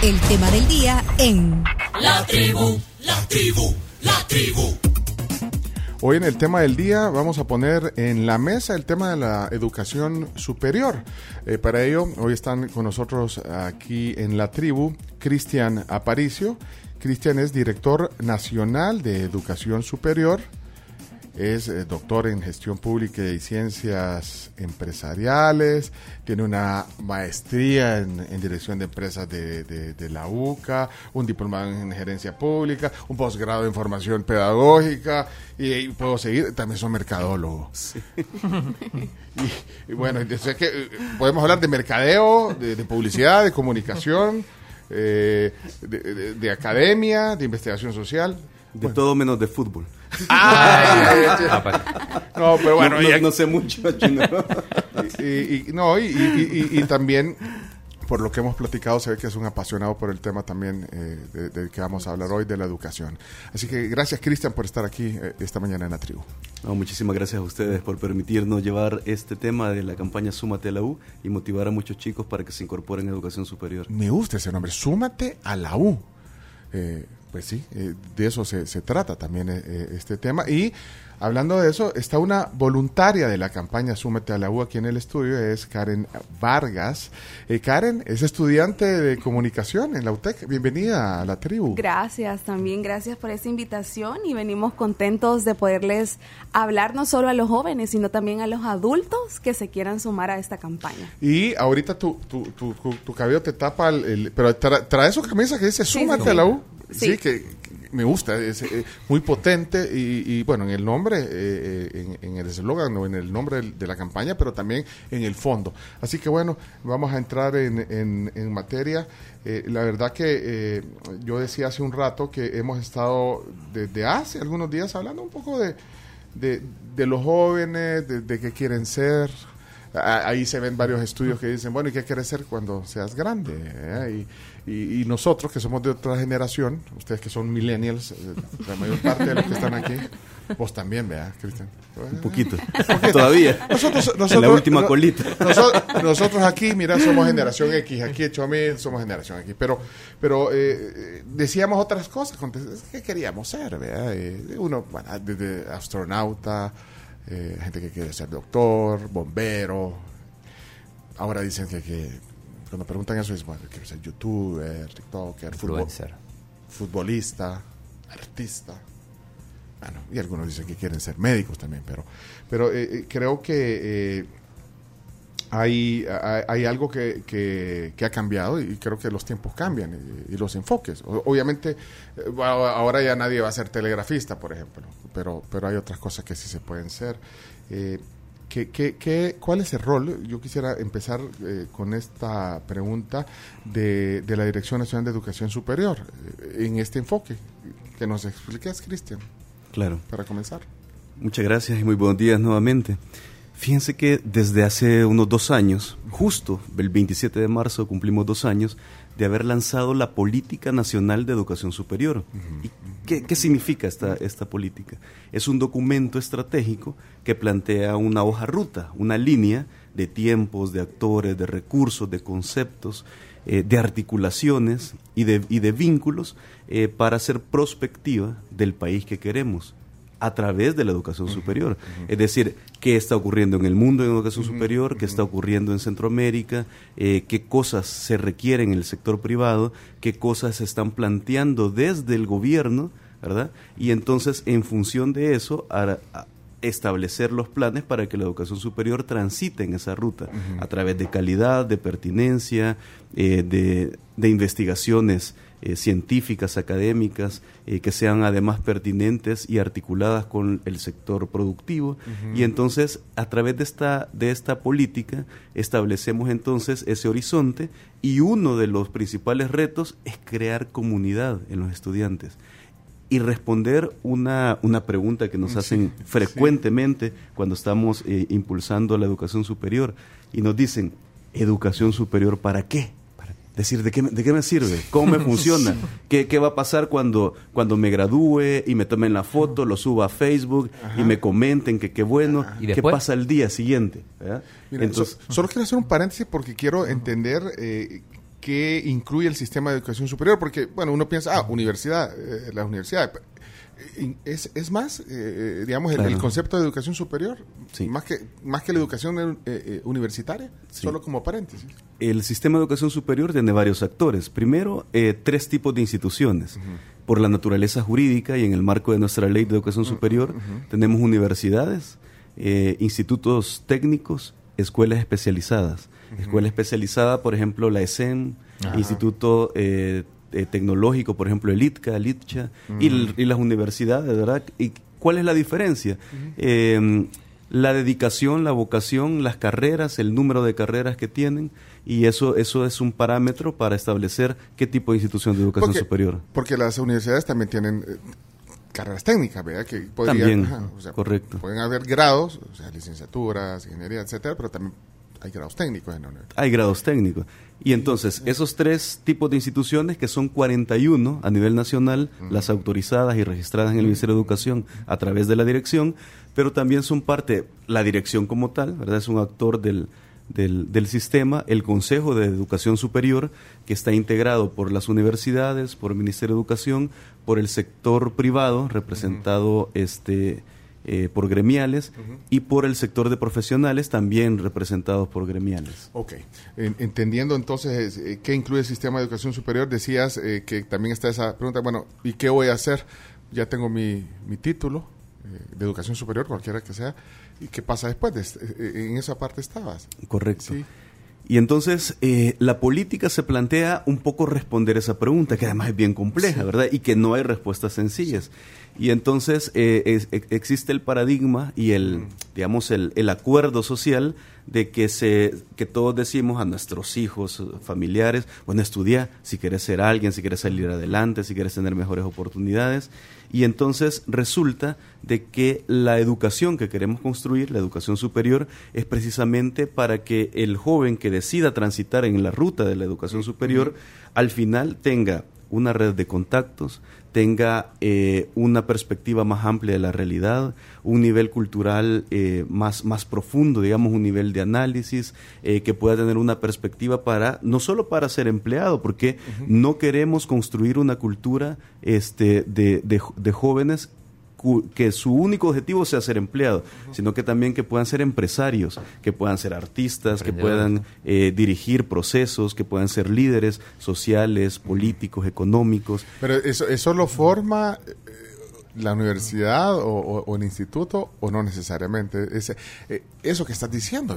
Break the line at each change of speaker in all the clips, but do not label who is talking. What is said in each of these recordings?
El tema del día en
La tribu, la tribu, la tribu.
Hoy en el tema del día vamos a poner en la mesa el tema de la educación superior. Eh, para ello, hoy están con nosotros aquí en la tribu Cristian Aparicio. Cristian es director nacional de educación superior es eh, doctor en gestión pública y ciencias empresariales, tiene una maestría en, dirección de empresas de, la UCA, un diplomado en gerencia pública, un posgrado en formación pedagógica y, puedo seguir, también soy mercadólogo. y, bueno, que eh, podemos hablar de mercadeo, de, publicidad, de comunicación, eh, de academia, de investigación social.
De todo menos de fútbol.
no, pero bueno,
no, sé mucho.
y, no, y, también por lo que hemos platicado, se ve que es un apasionado por el tema también eh, de, que vamos a hablar hoy, de la educación. Así que gracias, Cristian, por estar aquí eh, esta mañana en la tribu.
muchísimas gracias a ustedes por permitirnos llevar este tema de la campaña Súmate a la U y motivar a muchos chicos para que se incorporen a educación superior.
Me gusta ese nombre, Súmate a la U. Eh, pues sí, eh, de eso se, se trata también eh, eh, este tema. Y hablando de eso, está una voluntaria de la campaña Súmete a la U aquí en el estudio, es Karen Vargas. Karen es estudiante de comunicación en la UTEC. Bienvenida a la tribu.
Gracias, también gracias por esta invitación y venimos contentos de poderles hablar no solo a los jóvenes, sino también a los adultos que se quieran sumar a esta campaña.
Y ahorita tu, tu, tu, tu, cabello te tapa, el, pero trae su camisa que dice Súmate a la U. Sí, que, me gusta, es eh, muy potente y, bueno, en el nombre, eh, eh, en, el eslogan o en el nombre de la campaña, pero también en el fondo. Así que bueno, vamos a entrar en, en, materia. la verdad que yo decía hace un rato que hemos estado desde hace algunos días hablando un poco de, de, los jóvenes, de, de qué quieren ser, ahí se ven varios estudios que dicen, bueno, ¿y qué quieres ser cuando seas grande? Y, nosotros, que somos de otra generación, ustedes que son millennials, eh, la mayor parte de los que están aquí, vos también, vea, Cristian.
Un poquito, todavía. Nosotros, nosotros, la última colita.
Nosotros, aquí, mira, somos generación X, aquí hecho a mí, somos generación X, pero, pero eh, decíamos otras cosas, ¿qué queríamos ser? Vea? Eh, uno, bueno, desde astronauta, eh, gente que quiere ser doctor, bombero. Ahora dicen que, cuando preguntan eso es, bueno, quiero ser youtuber, tiktoker, futbolista, artista. Bueno, y algunos dicen que quieren ser médicos también, pero, pero eh, eh, creo que hay, hay, algo que, que, ha cambiado y creo que los tiempos cambian y, los enfoques. obviamente, ahora ya nadie va a ser telegrafista, por ejemplo, pero, pero hay otras cosas que sí se pueden ser. Eh, ¿qué, qué, cuál es el rol? Yo quisiera empezar eh, con esta pregunta de, de, la Dirección Nacional de Educación Superior eh, en este enfoque. Que nos expliques, Cristian.
Claro.
Para comenzar.
Muchas gracias y muy buenos días nuevamente. Fíjense que desde hace unos dos años, justo el 27 de marzo cumplimos dos años de haber lanzado la Política Nacional de Educación Superior. ¿Y qué, significa esta, esta política? Es un documento estratégico que plantea una hoja ruta, una línea de tiempos, de actores, de recursos, de conceptos, eh, de articulaciones y de, y de vínculos eh, para hacer prospectiva del país que queremos a través de la educación superior. Es decir, qué está ocurriendo en el mundo en educación superior, qué está ocurriendo en Centroamérica, eh, qué cosas se requieren en el sector privado, qué cosas se están planteando desde el gobierno, ¿verdad? Y entonces, en función de eso, establecer los planes para que la educación superior transite en esa ruta, a través de calidad, de pertinencia, eh, de, de investigaciones eh, científicas, académicas, eh, que sean además pertinentes y articuladas con el sector productivo. Y entonces, a través de esta, de esta política, establecemos entonces ese horizonte y uno de los principales retos es crear comunidad en los estudiantes y responder una, una pregunta que nos hacen frecuentemente cuando estamos eh, impulsando la educación superior y nos dicen, ¿educación superior para qué? Decir, ¿de qué, ¿de qué me sirve? ¿Cómo me funciona? ¿Qué, ¿Qué, va a pasar cuando, cuando me gradúe y me tomen la foto, lo suba a Facebook y me comenten que qué bueno? ¿Y ¿Qué pasa el día siguiente?
Entonces, solo quiero hacer un paréntesis porque quiero entender eh, ¿qué incluye el sistema de educación superior? Porque, bueno, uno piensa, ah, universidad, eh, la universidad. Eh, ¿Es, es más, eh, digamos, el, concepto de educación superior? Más, que, más que la educación universitaria, solo como paréntesis.
El sistema de educación superior tiene varios actores. Primero, tres tipos de instituciones. Por la naturaleza jurídica y en el marco de nuestra ley de educación superior, tenemos universidades, institutos técnicos, escuelas especializadas. Escuela especializada, por ejemplo, la ESEN, Instituto eh, eh, Tecnológico, por ejemplo, el ITCA, el ITCHA, y, las universidades, ¿verdad? ¿Y cuál es la diferencia? Em, la dedicación, la vocación, las carreras, el número de carreras que tienen, y eso, eso es un parámetro para establecer qué tipo de institución de educación superior.
Porque las universidades también tienen eh, carreras técnicas, ¿verdad? Que
podrían, correcto.
Pueden haber grados, o sea, licenciaturas, ingeniería, etcétera, pero también hay grados técnicos en la universidad.
Hay grados técnicos. Y entonces, esos tres tipos de instituciones, que son 41 a nivel nacional, las autorizadas y registradas en el Ministerio de Educación a través de la dirección, pero también son parte, la dirección como tal, ¿verdad? Es un actor del, del, del, sistema, el Consejo de Educación Superior, que está integrado por las universidades, por el Ministerio de Educación, por el sector privado, representado este eh, por gremiales y por el sector de profesionales también representados por gremiales.
Ok, entendiendo entonces eh, qué incluye el sistema de educación superior, decías eh, que también está esa pregunta, bueno, ¿y qué voy a hacer? Ya tengo mi, mi título de educación superior, cualquiera que sea, ¿y qué pasa después? en esa parte estabas.
Correcto. Sí. Y entonces la política se plantea un poco responder esa pregunta, que además es bien compleja, ¿verdad? Y que no hay respuestas sencillas. Y entonces eh, existe el paradigma y el, digamos, el, el, acuerdo social de que, se, que todos decimos a nuestros hijos, familiares, bueno, estudia si quieres ser alguien, si quieres salir adelante, si quieres tener mejores oportunidades. Y entonces resulta de que la educación que queremos construir, la educación superior, es precisamente para que el joven que decida transitar en la ruta de la educación superior, al final tenga una red de contactos, tenga eh, una perspectiva más amplia de la realidad, un nivel cultural eh, más, más profundo, digamos, un nivel de análisis, eh, que pueda tener una perspectiva para, no solo para ser empleado, porque no queremos construir una cultura este, de, de, de jóvenes que su único objetivo sea ser empleado, sino que también que puedan ser empresarios, que puedan ser artistas, que puedan eh, dirigir procesos, que puedan ser líderes sociales, políticos, económicos.
Pero eso, eso lo forma eh, la universidad o, el instituto o no necesariamente. Ese, eh, eso que estás diciendo,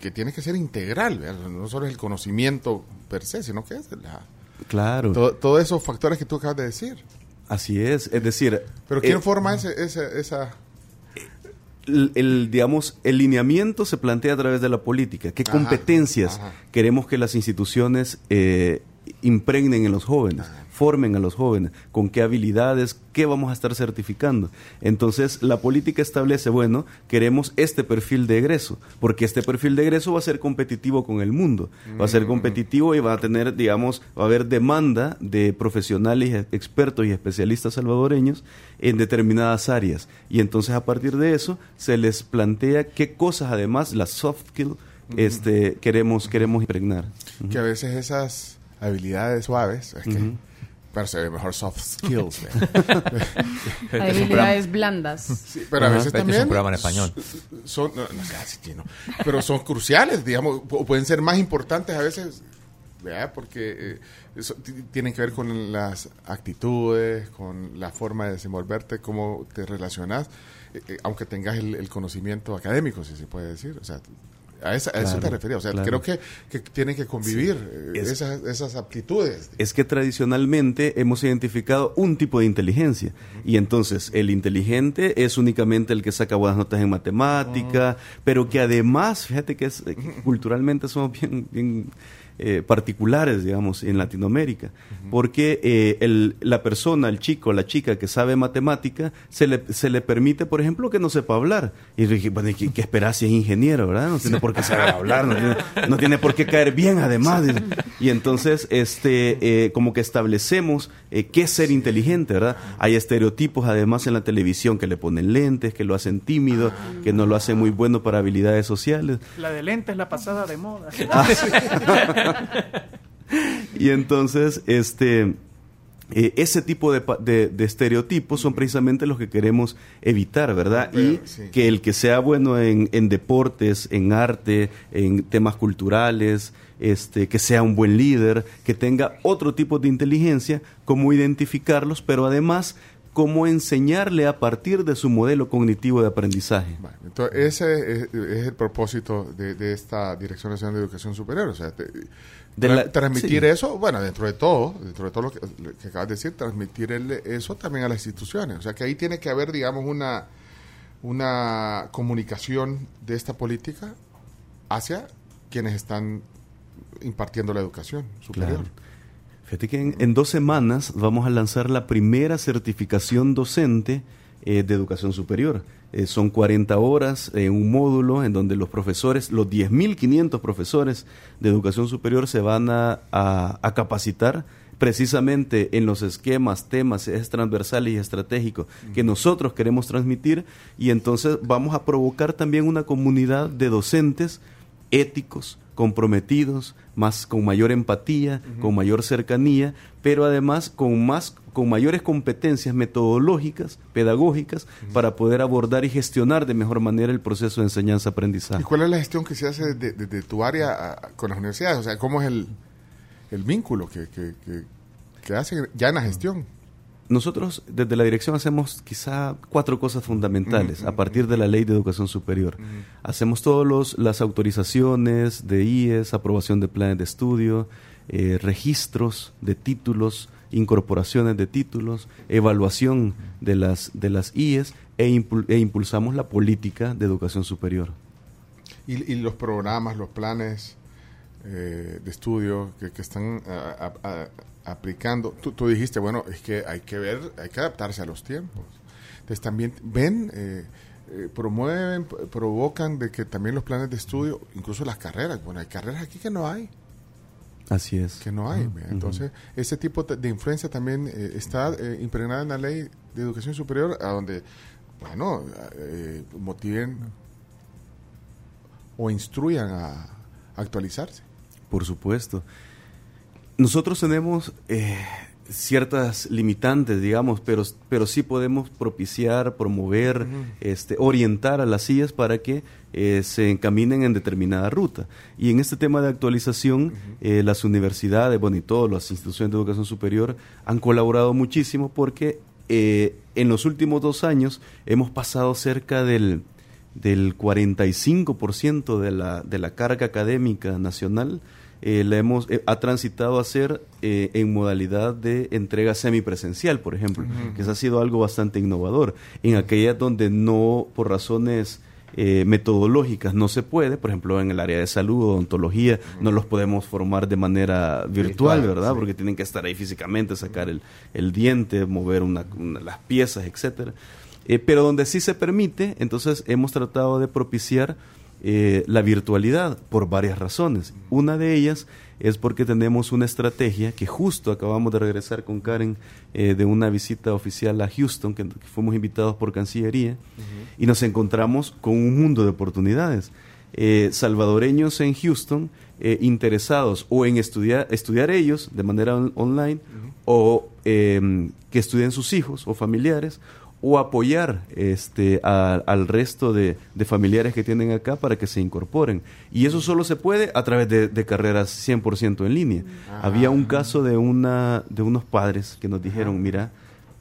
que, tiene que ser integral, no solo el conocimiento per se, sino que es la...
Claro.
Todos esos factores que tú acabas de decir.
Así es, es decir...
¿Pero quién eh, forma ese, esa...?
El, digamos, el lineamiento se plantea a través de la política. ¿Qué competencias queremos que las instituciones eh, impregnen en los jóvenes? Formen a los jóvenes, con qué habilidades, qué vamos a estar certificando. Entonces, la política establece, bueno, queremos este perfil de egreso, porque este perfil de egreso va a ser competitivo con el mundo, va a ser mm. competitivo y va a tener, digamos, va a haber demanda de profesionales, expertos y especialistas salvadoreños en determinadas áreas. Y entonces, a partir de eso, se les plantea qué cosas, además, las soft skills, este, queremos, queremos impregnar.
Que a veces esas habilidades suaves, es que se ve mejor soft skills.
Habilidades blandas.
Sí, pero a veces también... Es
un programa en español.
Son, no, no sé, no, pero son cruciales, digamos, o pueden ser más importantes a veces, ¿verdad? porque eh, tienen que ver con las actitudes, con la forma de desenvolverte, cómo te relacionas, eh, eh, aunque tengas el, el, conocimiento académico, si se puede decir. O sea, a, eso te refería. O sea, creo que, que, tienen que convivir eh, esas, esas, aptitudes.
Es que tradicionalmente hemos identificado un tipo de inteligencia. Y entonces, el inteligente es únicamente el que saca buenas notas en matemática, pero que además, fíjate que es, culturalmente somos bien, bien eh, particulares, digamos, en Latinoamérica, porque eh, el, la persona, el chico, la chica que sabe matemática, se le, se le permite, por ejemplo, que no sepa hablar. Y dije, bueno, ¿qué, qué esperas si es ingeniero, verdad? No tiene por qué saber hablar, no tiene, por qué caer bien, además. Y entonces, este, eh, como que establecemos qué es ser inteligente, ¿verdad? Hay estereotipos, además, en la televisión que le ponen lentes, que lo hacen tímido, que no lo hacen muy bueno para habilidades sociales.
La de lentes, la pasada de moda.
y entonces, este, eh, ese tipo de, estereotipos son precisamente los que queremos evitar, ¿verdad? y que el que sea bueno en, deportes, en arte, en temas culturales, este, que sea un buen líder, que tenga otro tipo de inteligencia, cómo identificarlos, pero además cómo enseñarle a partir de su modelo cognitivo de aprendizaje.
entonces, ese es, el propósito de, esta Dirección Nacional de Educación Superior. O sea, transmitir eso, bueno, dentro de todo, dentro de todo lo que, acabas de decir, transmitir eso también a las instituciones. O sea, que ahí tiene que haber, digamos, una, una comunicación de esta política hacia quienes están impartiendo la educación superior.
Fíjate que en, dos semanas vamos a lanzar la primera certificación docente eh, de educación superior. Eh, son 40 horas en un módulo en donde los profesores, los 10.500 profesores de educación superior se van a, capacitar precisamente en los esquemas, temas transversales y estratégicos que nosotros queremos transmitir y entonces vamos a provocar también una comunidad de docentes éticos, comprometidos, más con mayor empatía, con mayor cercanía, pero además con más con mayores competencias metodológicas, pedagógicas, para poder abordar y gestionar de mejor manera el proceso de enseñanza-aprendizaje.
¿Y cuál es la gestión que se hace desde tu área con las universidades? O sea, ¿cómo es el, el vínculo que, que, que, que hacen ya en la gestión?
Nosotros desde la dirección hacemos quizá cuatro cosas fundamentales a partir de la ley de educación superior. Hacemos todas las autorizaciones de IES, aprobación de planes de estudio, eh, registros de títulos, incorporaciones de títulos, evaluación de las, de las IES e, e impulsamos la política de educación superior.
¿Y, los programas, los planes eh, de estudio que, están aplicando, tú, dijiste, bueno, es que hay que ver, hay que adaptarse a los tiempos. Entonces también ven, eh, eh, promueven, provocan de que también los planes de estudio, incluso las carreras, bueno, hay carreras aquí que no hay.
Así es.
Que no hay. Entonces, ese tipo de influencia también eh, está impregnada en la ley de educación superior, a donde, bueno, motiven o instruyan a actualizarse.
Por supuesto. Nosotros tenemos eh, ciertas limitantes, digamos, pero, pero sí podemos propiciar, promover, este, orientar a las sillas para que eh, se encaminen en determinada ruta. Y en este tema de actualización, eh, las universidades, bueno, y todas las instituciones de educación superior han colaborado muchísimo porque en los últimos dos años hemos pasado cerca del, del 45% de la, de la carga académica nacional eh, hemos, eh, ha transitado a ser eh, en modalidad de entrega semipresencial, por ejemplo, que eso ha sido algo bastante innovador. En aquellas donde no, por razones metodológicas, no se puede, por ejemplo, en el área de salud, odontología, no los podemos formar de manera virtual, ¿verdad? Porque tienen que estar ahí físicamente, sacar el, el diente, mover una, las piezas, etcétera. pero donde sí se permite, entonces hemos tratado de propiciar eh, la virtualidad por varias razones. Una de ellas es porque tenemos una estrategia que justo acabamos de regresar con Karen eh, de una visita oficial a Houston, que, fuimos invitados por Cancillería, y nos encontramos con un mundo de oportunidades. Eh, salvadoreños en Houston interesados o en estudiar, estudiar ellos de manera online o que estudien sus hijos o familiares o apoyar este, al resto de, familiares que tienen acá para que se incorporen. Y eso solo se puede a través de, carreras 100% en línea. Ah. Había un caso de, una, de unos padres que nos dijeron, mira,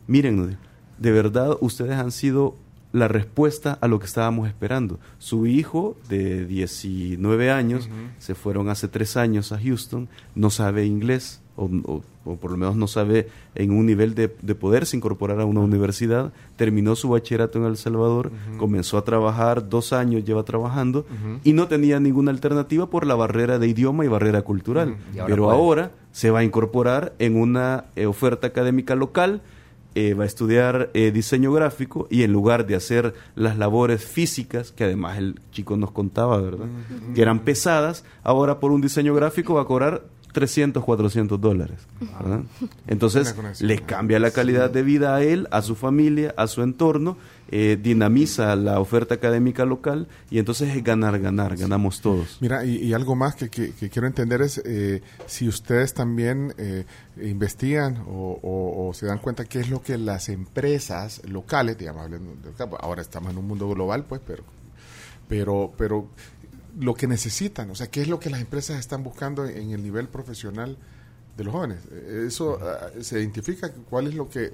miren, de verdad ustedes han sido la respuesta a lo que estábamos esperando. Su hijo de 19 años, se fueron hace tres años a Houston, no sabe inglés, o, por lo menos no sabe en un nivel de, poderse incorporar a una universidad, terminó su bachillerato en El Salvador, comenzó a trabajar, dos años lleva trabajando, y no tenía ninguna alternativa por la barrera de idioma y barrera cultural. Pero ahora se va a incorporar en una eh, oferta académica local, eh, va a estudiar eh, diseño gráfico y en lugar de hacer las labores físicas, que además el chico nos contaba, ¿verdad? Que eran pesadas, ahora por un diseño gráfico va a cobrar 300, 400 dólares. ¿verdad? Entonces, le cambia la calidad de vida a él, a su familia, a su entorno, eh, dinamiza la oferta académica local y entonces es ganar, ganar, ganamos todos.
Mira, y, algo más que, que, quiero entender es eh, si ustedes también eh, investigan o, se dan cuenta qué es lo que las empresas locales, digamos, ahora estamos en un mundo global, pues, pero, pero, pero lo que necesitan, o sea, qué es lo que las empresas están buscando en el nivel profesional de los jóvenes. Eso ah, se identifica cuál es lo que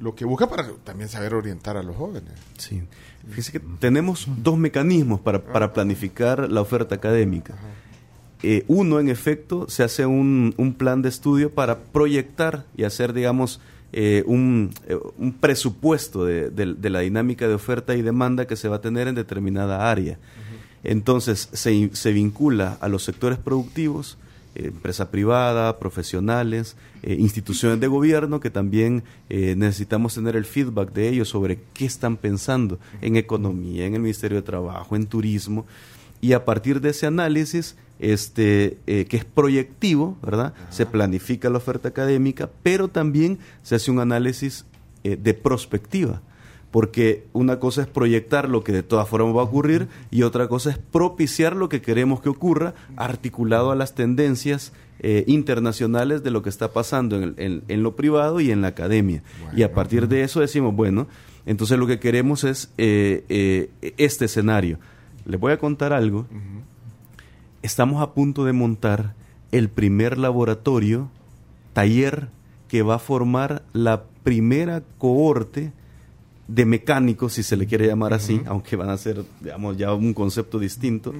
lo que busca para también saber orientar a los jóvenes.
Sí. Fíjese que tenemos dos mecanismos para, para planificar la oferta académica. Eh, uno, en efecto, se hace un, un, plan de estudio para proyectar y hacer, digamos, eh, un, eh, un, presupuesto de, de, la dinámica de oferta y demanda que se va a tener en determinada área. Entonces, se, se vincula a los sectores productivos, empresa privada, profesionales, eh, instituciones de gobierno que también eh, necesitamos tener el feedback de ellos sobre qué están pensando en economía, en el Ministerio de Trabajo, en turismo. Y a partir de ese análisis, este, eh, que es proyectivo, ¿verdad? Se planifica la oferta académica, pero también se hace un análisis de prospectiva porque una cosa es proyectar lo que de todas formas va a ocurrir y otra cosa es propiciar lo que queremos que ocurra articulado a las tendencias eh, internacionales de lo que está pasando en, en, lo privado y en la academia. y a partir de eso decimos, bueno, entonces lo que queremos es eh, eh, este escenario. Les voy a contar algo. Estamos a punto de montar el primer laboratorio, taller, que va a formar la primera cohorte de mecánicos, si se le quiere llamar así, aunque van a ser, digamos, ya un concepto distinto,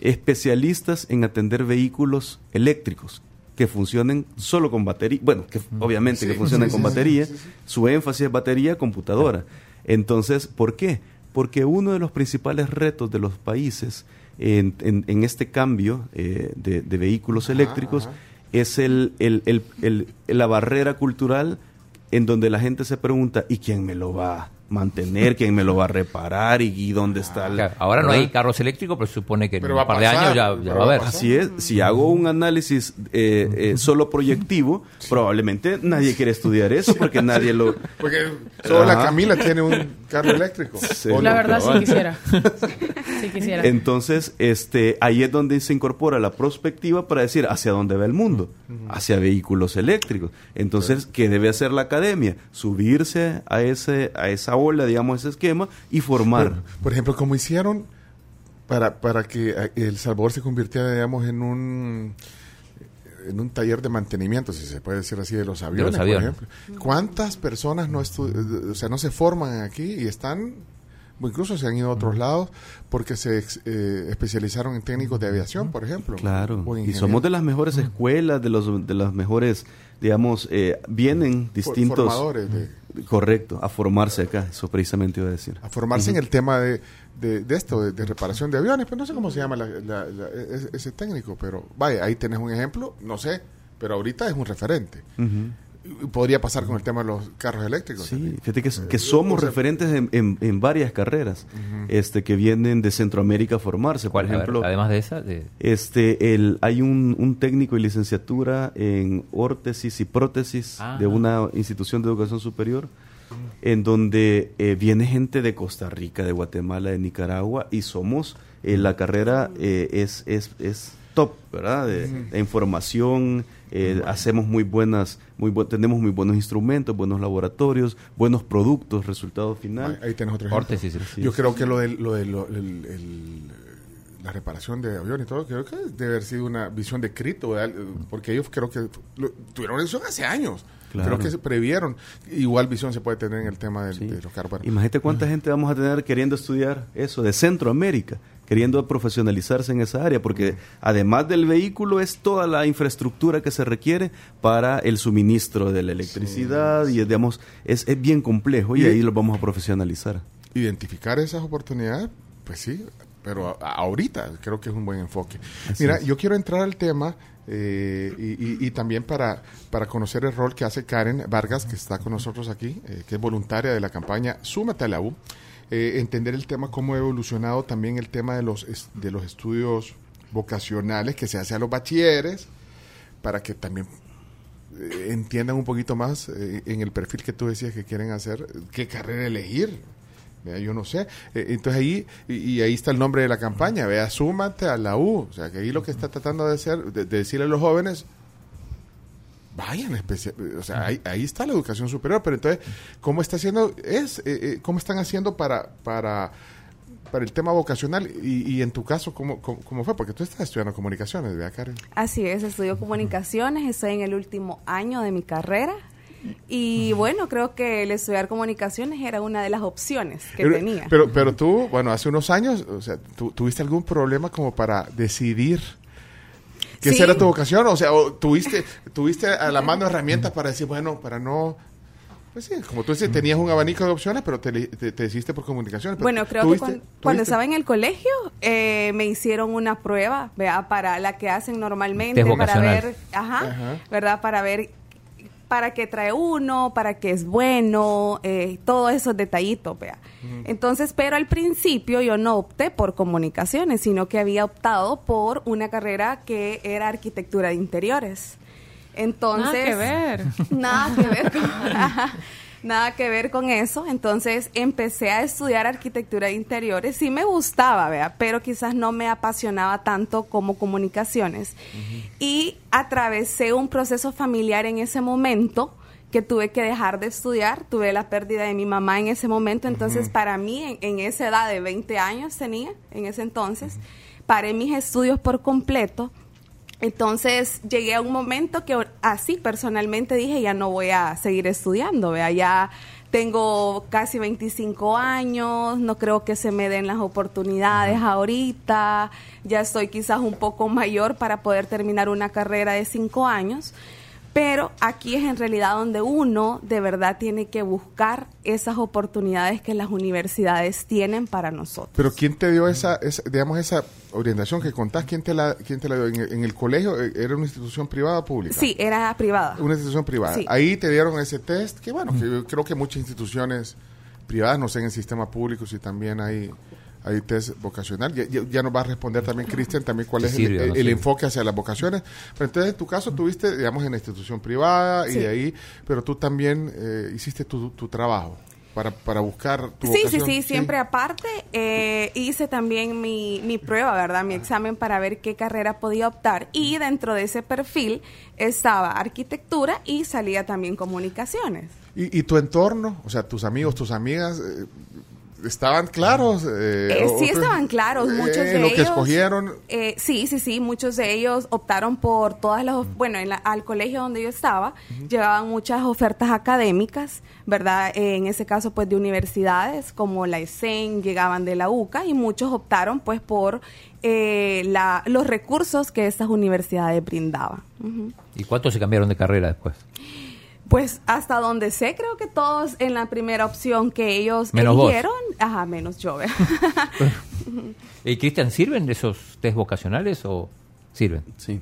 especialistas en atender vehículos eléctricos que funcionen solo con batería, bueno, que obviamente que funcionen con batería, su énfasis es batería, computadora. Entonces, ¿por qué? Porque uno de los principales retos de los países en, en, este cambio eh, de, vehículos eléctricos es el, el, el, la barrera cultural en donde la gente se pregunta, ¿y quién me lo va mantener, quién me lo va a reparar y, dónde está el...
ahora no hay carros eléctricos, pero se supone que en un par de años ya, va a haber.
Así es, si hago un análisis eh, eh, solo proyectivo, probablemente nadie quiere estudiar eso porque nadie lo...
Porque solo la Camila tiene un carro eléctrico.
la verdad sí quisiera. sí quisiera.
Entonces, este, ahí es donde se incorpora la prospectiva para decir hacia dónde va el mundo, hacia vehículos eléctricos. Entonces, ¿qué debe hacer la academia? Subirse a, ese, a esa ola, digamos, ese esquema y formar.
Por, ejemplo, como hicieron para, para que eh, El Salvador se convirtiera, digamos, en un en un taller de mantenimiento, si se puede decir así, de los aviones, por ejemplo. ¿Cuántas personas no, o sea, no se forman aquí y están incluso se han ido a otros lados porque se eh, especializaron en técnicos de aviación, por ejemplo.
Claro. Y somos de las mejores escuelas, de los de las mejores, digamos, eh, vienen distintos
formadores
correcto, a formarse acá, eso precisamente iba a decir.
A formarse en el tema de, de, esto, de, reparación de aviones, pero no sé cómo se llama ese técnico, pero vaya, ahí tenés un ejemplo, no sé, pero ahorita es un referente podría pasar con el tema de los carros eléctricos.
Sí, fíjate que, que somos referentes en, en, varias carreras este, que vienen de Centroamérica a formarse. Por ejemplo,
además de esa,
este, el, hay un, un, técnico y licenciatura en órtesis y prótesis ah. de una institución de educación superior en donde eh, viene gente de Costa Rica, de Guatemala, de Nicaragua y somos, eh, la carrera eh, es, es, es top, ¿verdad? De, información, eh, hacemos muy buenas, muy tenemos muy buenos instrumentos, buenos laboratorios, buenos productos, resultados finales.
Ahí, tienes otro ejemplo. Yo creo que lo de, lo de la reparación de aviones y todo, creo que debe haber sido una visión de Crito, porque ellos creo que tuvieron visión hace años. Creo que se previeron. Igual visión se puede tener en el tema de los carros.
Imagínate cuánta gente vamos a tener queriendo estudiar eso de Centroamérica queriendo profesionalizarse en esa área, porque además del vehículo es toda la infraestructura que se requiere para el suministro de la electricidad y digamos, es, es bien complejo y, ahí lo vamos a profesionalizar.
Identificar esas oportunidades, pues sí, pero ahorita creo que es un buen enfoque. Mira, yo quiero entrar al tema eh, y, también para, para conocer el rol que hace Karen Vargas, que está con nosotros aquí, eh, que es voluntaria de la campaña Súmate a la U. Eh, entender el tema, cómo ha evolucionado también el tema de los, de los estudios vocacionales que se hace a los bachilleres para que también eh, entiendan un poquito más eh, en el perfil que tú decías que quieren hacer, qué carrera elegir. yo no sé. Eh, entonces ahí, y, ahí está el nombre de la campaña, vea, súmate a la U. O sea, que ahí lo que está tratando de hacer, de, decirle a los jóvenes, vayan especial, o sea, ahí, ahí, está la educación superior, pero entonces, ¿cómo está haciendo, es, cómo están haciendo para, para para el tema vocacional y, en tu caso, ¿cómo, ¿cómo, fue? Porque tú estás estudiando comunicaciones, ¿verdad, Karen?
Así es, estudio comunicaciones, estoy en el último año de mi carrera. Y bueno, creo que el estudiar comunicaciones era una de las opciones que tenía.
Pero, pero tú, bueno, hace unos años, o sea, ¿tuviste algún problema como para decidir qué era tu vocación? O sea, ¿tuviste, tuviste a la mano herramientas para decir, bueno, para no pues sí, como tú dices, tenías un abanico de opciones, pero te, te, hiciste por comunicaciones.
Bueno, creo que cuando, estaba en el colegio eh, me hicieron una prueba, ¿verdad? Para la que hacen normalmente, para ver, ajá, ¿verdad? Para ver para qué trae uno, para qué es bueno, eh, todos esos detallitos, vea. Entonces, pero al principio yo no opté por comunicaciones, sino que había optado por una carrera que era arquitectura de interiores. Entonces,
nada que ver.
Nada que ver con, nada que ver con eso. Entonces empecé a estudiar arquitectura de interiores. Sí me gustaba, ¿vea? pero quizás no me apasionaba tanto como comunicaciones. Y atravesé un proceso familiar en ese momento que tuve que dejar de estudiar. Tuve la pérdida de mi mamá en ese momento. Entonces, para mí, en, esa edad de 20 años tenía, en ese entonces, paré mis estudios por completo entonces llegué a un momento que así personalmente dije, ya no voy a seguir estudiando, vea, ya tengo casi 25 años, no creo que se me den las oportunidades ahorita, ya estoy quizás un poco mayor para poder terminar una carrera de 5 años. Pero aquí es en realidad donde uno de verdad tiene que buscar esas oportunidades que las universidades tienen para nosotros.
Pero ¿quién te dio esa, digamos, esa orientación que contás? ¿Quién te la, quién te la dio? ¿En, el colegio eh, era una institución privada o pública?
Sí, era privada.
Una institución privada. Ahí te dieron ese test, que bueno, creo que muchas instituciones privadas, no sé en el sistema público si también hay hay test vocacional. Ya, nos va a responder también Cristian, también cuál es el, enfoque hacia las vocaciones. Pero entonces, en tu caso, tuviste, digamos, en la institución privada y ahí, pero tú también eh, hiciste tu, trabajo. Para, para buscar tu
sí, Sí, sí, siempre aparte eh, hice también mi, mi prueba, ¿verdad? Mi examen para ver qué carrera podía optar y dentro de ese perfil estaba arquitectura y salía también comunicaciones.
¿Y, y tu entorno? O sea, tus amigos, tus amigas, eh, estaban claros.
Eh, eh, sí, estaban claros. Eh, muchos de
lo
ellos.
que escogieron.
sí, sí, sí. Muchos de ellos optaron por todas las. Bueno, en al colegio donde yo estaba, llevaban muchas ofertas académicas, ¿verdad? en ese caso, pues de universidades como la ESEN, llegaban de la UCA y muchos optaron, pues, por la, los recursos que estas universidades brindaban.
¿Y cuántos se cambiaron de carrera después?
Pues hasta donde sé, creo que todos en la primera opción que ellos eligieron, ajá, menos yo.
¿Y Cristian, sirven esos test vocacionales o sirven?
Sí.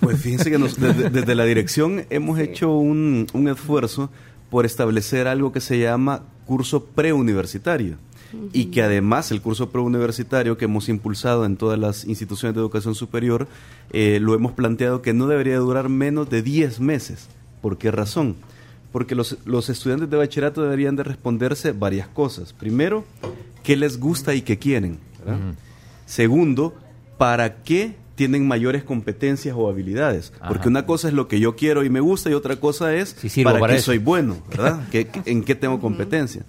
Pues fíjense que desde, la dirección hemos hecho un, un, esfuerzo por establecer algo que se llama curso preuniversitario. Y que además el curso preuniversitario que hemos impulsado en todas las instituciones de educación superior, eh, lo hemos planteado que no debería durar menos de 10 meses. ¿Por qué razón? Porque los, estudiantes de bachillerato deberían de responderse varias cosas. Primero, ¿qué les gusta y qué quieren? Segundo, ¿para qué tienen mayores competencias o habilidades? Porque una cosa es lo que yo quiero y me gusta y otra cosa es para, qué soy bueno, ¿verdad? ¿En qué tengo competencia?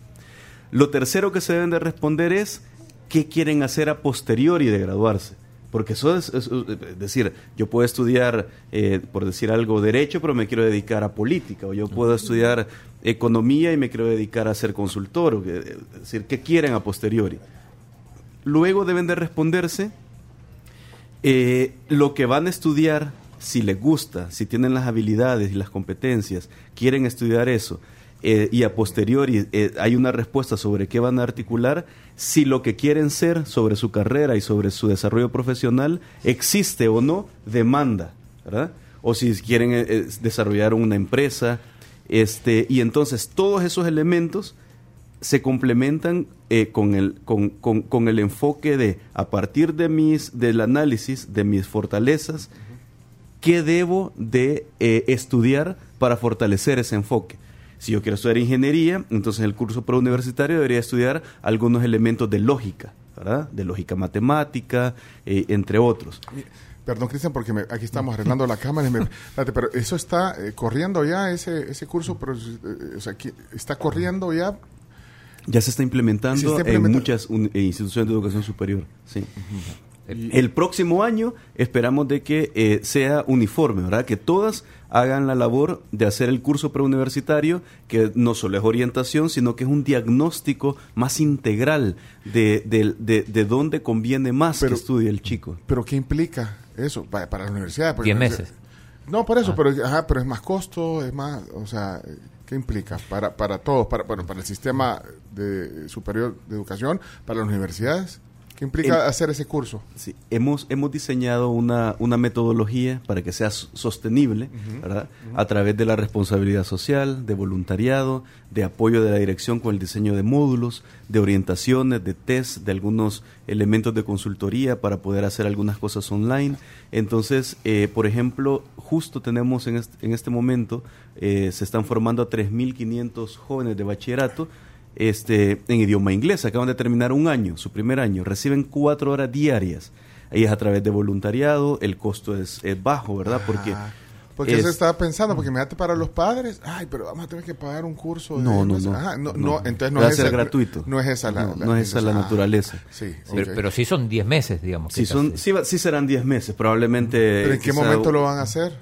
Lo tercero que se deben de responder es qué quieren hacer a posteriori de graduarse. Porque eso es, decir, yo puedo estudiar, eh, por decir algo, derecho, pero me quiero dedicar a política, o yo puedo estudiar economía y me quiero dedicar a ser consultor, es decir, ¿qué quieren a posteriori? Luego deben de responderse eh, lo que van a estudiar, si les gusta, si tienen las habilidades y las competencias, quieren estudiar eso, eh, y a posteriori eh, hay una respuesta sobre qué van a articular, si lo que quieren ser sobre su carrera y sobre su desarrollo profesional existe o no demanda, ¿verdad? O si quieren eh, desarrollar una empresa, este, y entonces todos esos elementos se complementan con, el, con, con, con, el enfoque de, a partir de mis, del análisis de mis fortalezas, qué debo de eh, estudiar para fortalecer ese enfoque. Si yo quiero estudiar ingeniería, entonces el curso preuniversitario debería estudiar algunos elementos de lógica, ¿verdad? De lógica matemática, eh, entre otros.
Perdón, Cristian, porque me- aquí estamos arreglando la cámara. y me- pero eso está eh, corriendo ya, ese, ese curso, pero, eh, o sea, aquí está corriendo ya.
Ya se está implementando,
Se está
en muchas un- instituciones de educación superior. Sí. El próximo año esperamos de que eh, sea uniforme, ¿verdad? Que todas hagan la labor de hacer el curso preuniversitario, que no solo es orientación, sino que es un diagnóstico más integral de, de, de- de dónde conviene más
Pero-
que estudie el chico.
Pero ¿qué implica eso Vaya, para la universidad? Porque universidad-
meses.
No, por eso, pero, ajá, pero es más costo, es más, o sea, ¿qué implica para, para todos? Para, bueno, para el sistema de superior de educación, para las universidades. ¿Qué implica hacer ese curso?
Sí, hemos, hemos diseñado una, una metodología para que sea sostenible, ¿verdad? A través de la responsabilidad social, de voluntariado, de apoyo de la dirección con el diseño de módulos, de orientaciones, de test, de algunos elementos de consultoría para poder hacer algunas cosas online. Entonces, eh, por ejemplo, justo tenemos en este, en este momento, eh, se están formando a 3.500 jóvenes de bachillerato este, en idioma inglés. Acaban de terminar un año, su primer año. Reciben cuatro horas diarias. Ahí es a través de voluntariado. El costo es, es bajo, ¿verdad? Porque,
Ah, porque
es-
eso estaba pensando, porque imagínate para los padres, ay, pero vamos a tener que pagar un curso. de-
No, no, no.
ajá, no,
No.
no, entonces no
Va a
es
ser
esa-
gratuito.
No es esa la,
No, no es esa la
ah,
naturaleza.
Sí,
Pero, pero sí son 10 meses, digamos.
Sí, son, sí, serán 10 meses, probablemente.
¿Pero en qué momento lo van a hacer?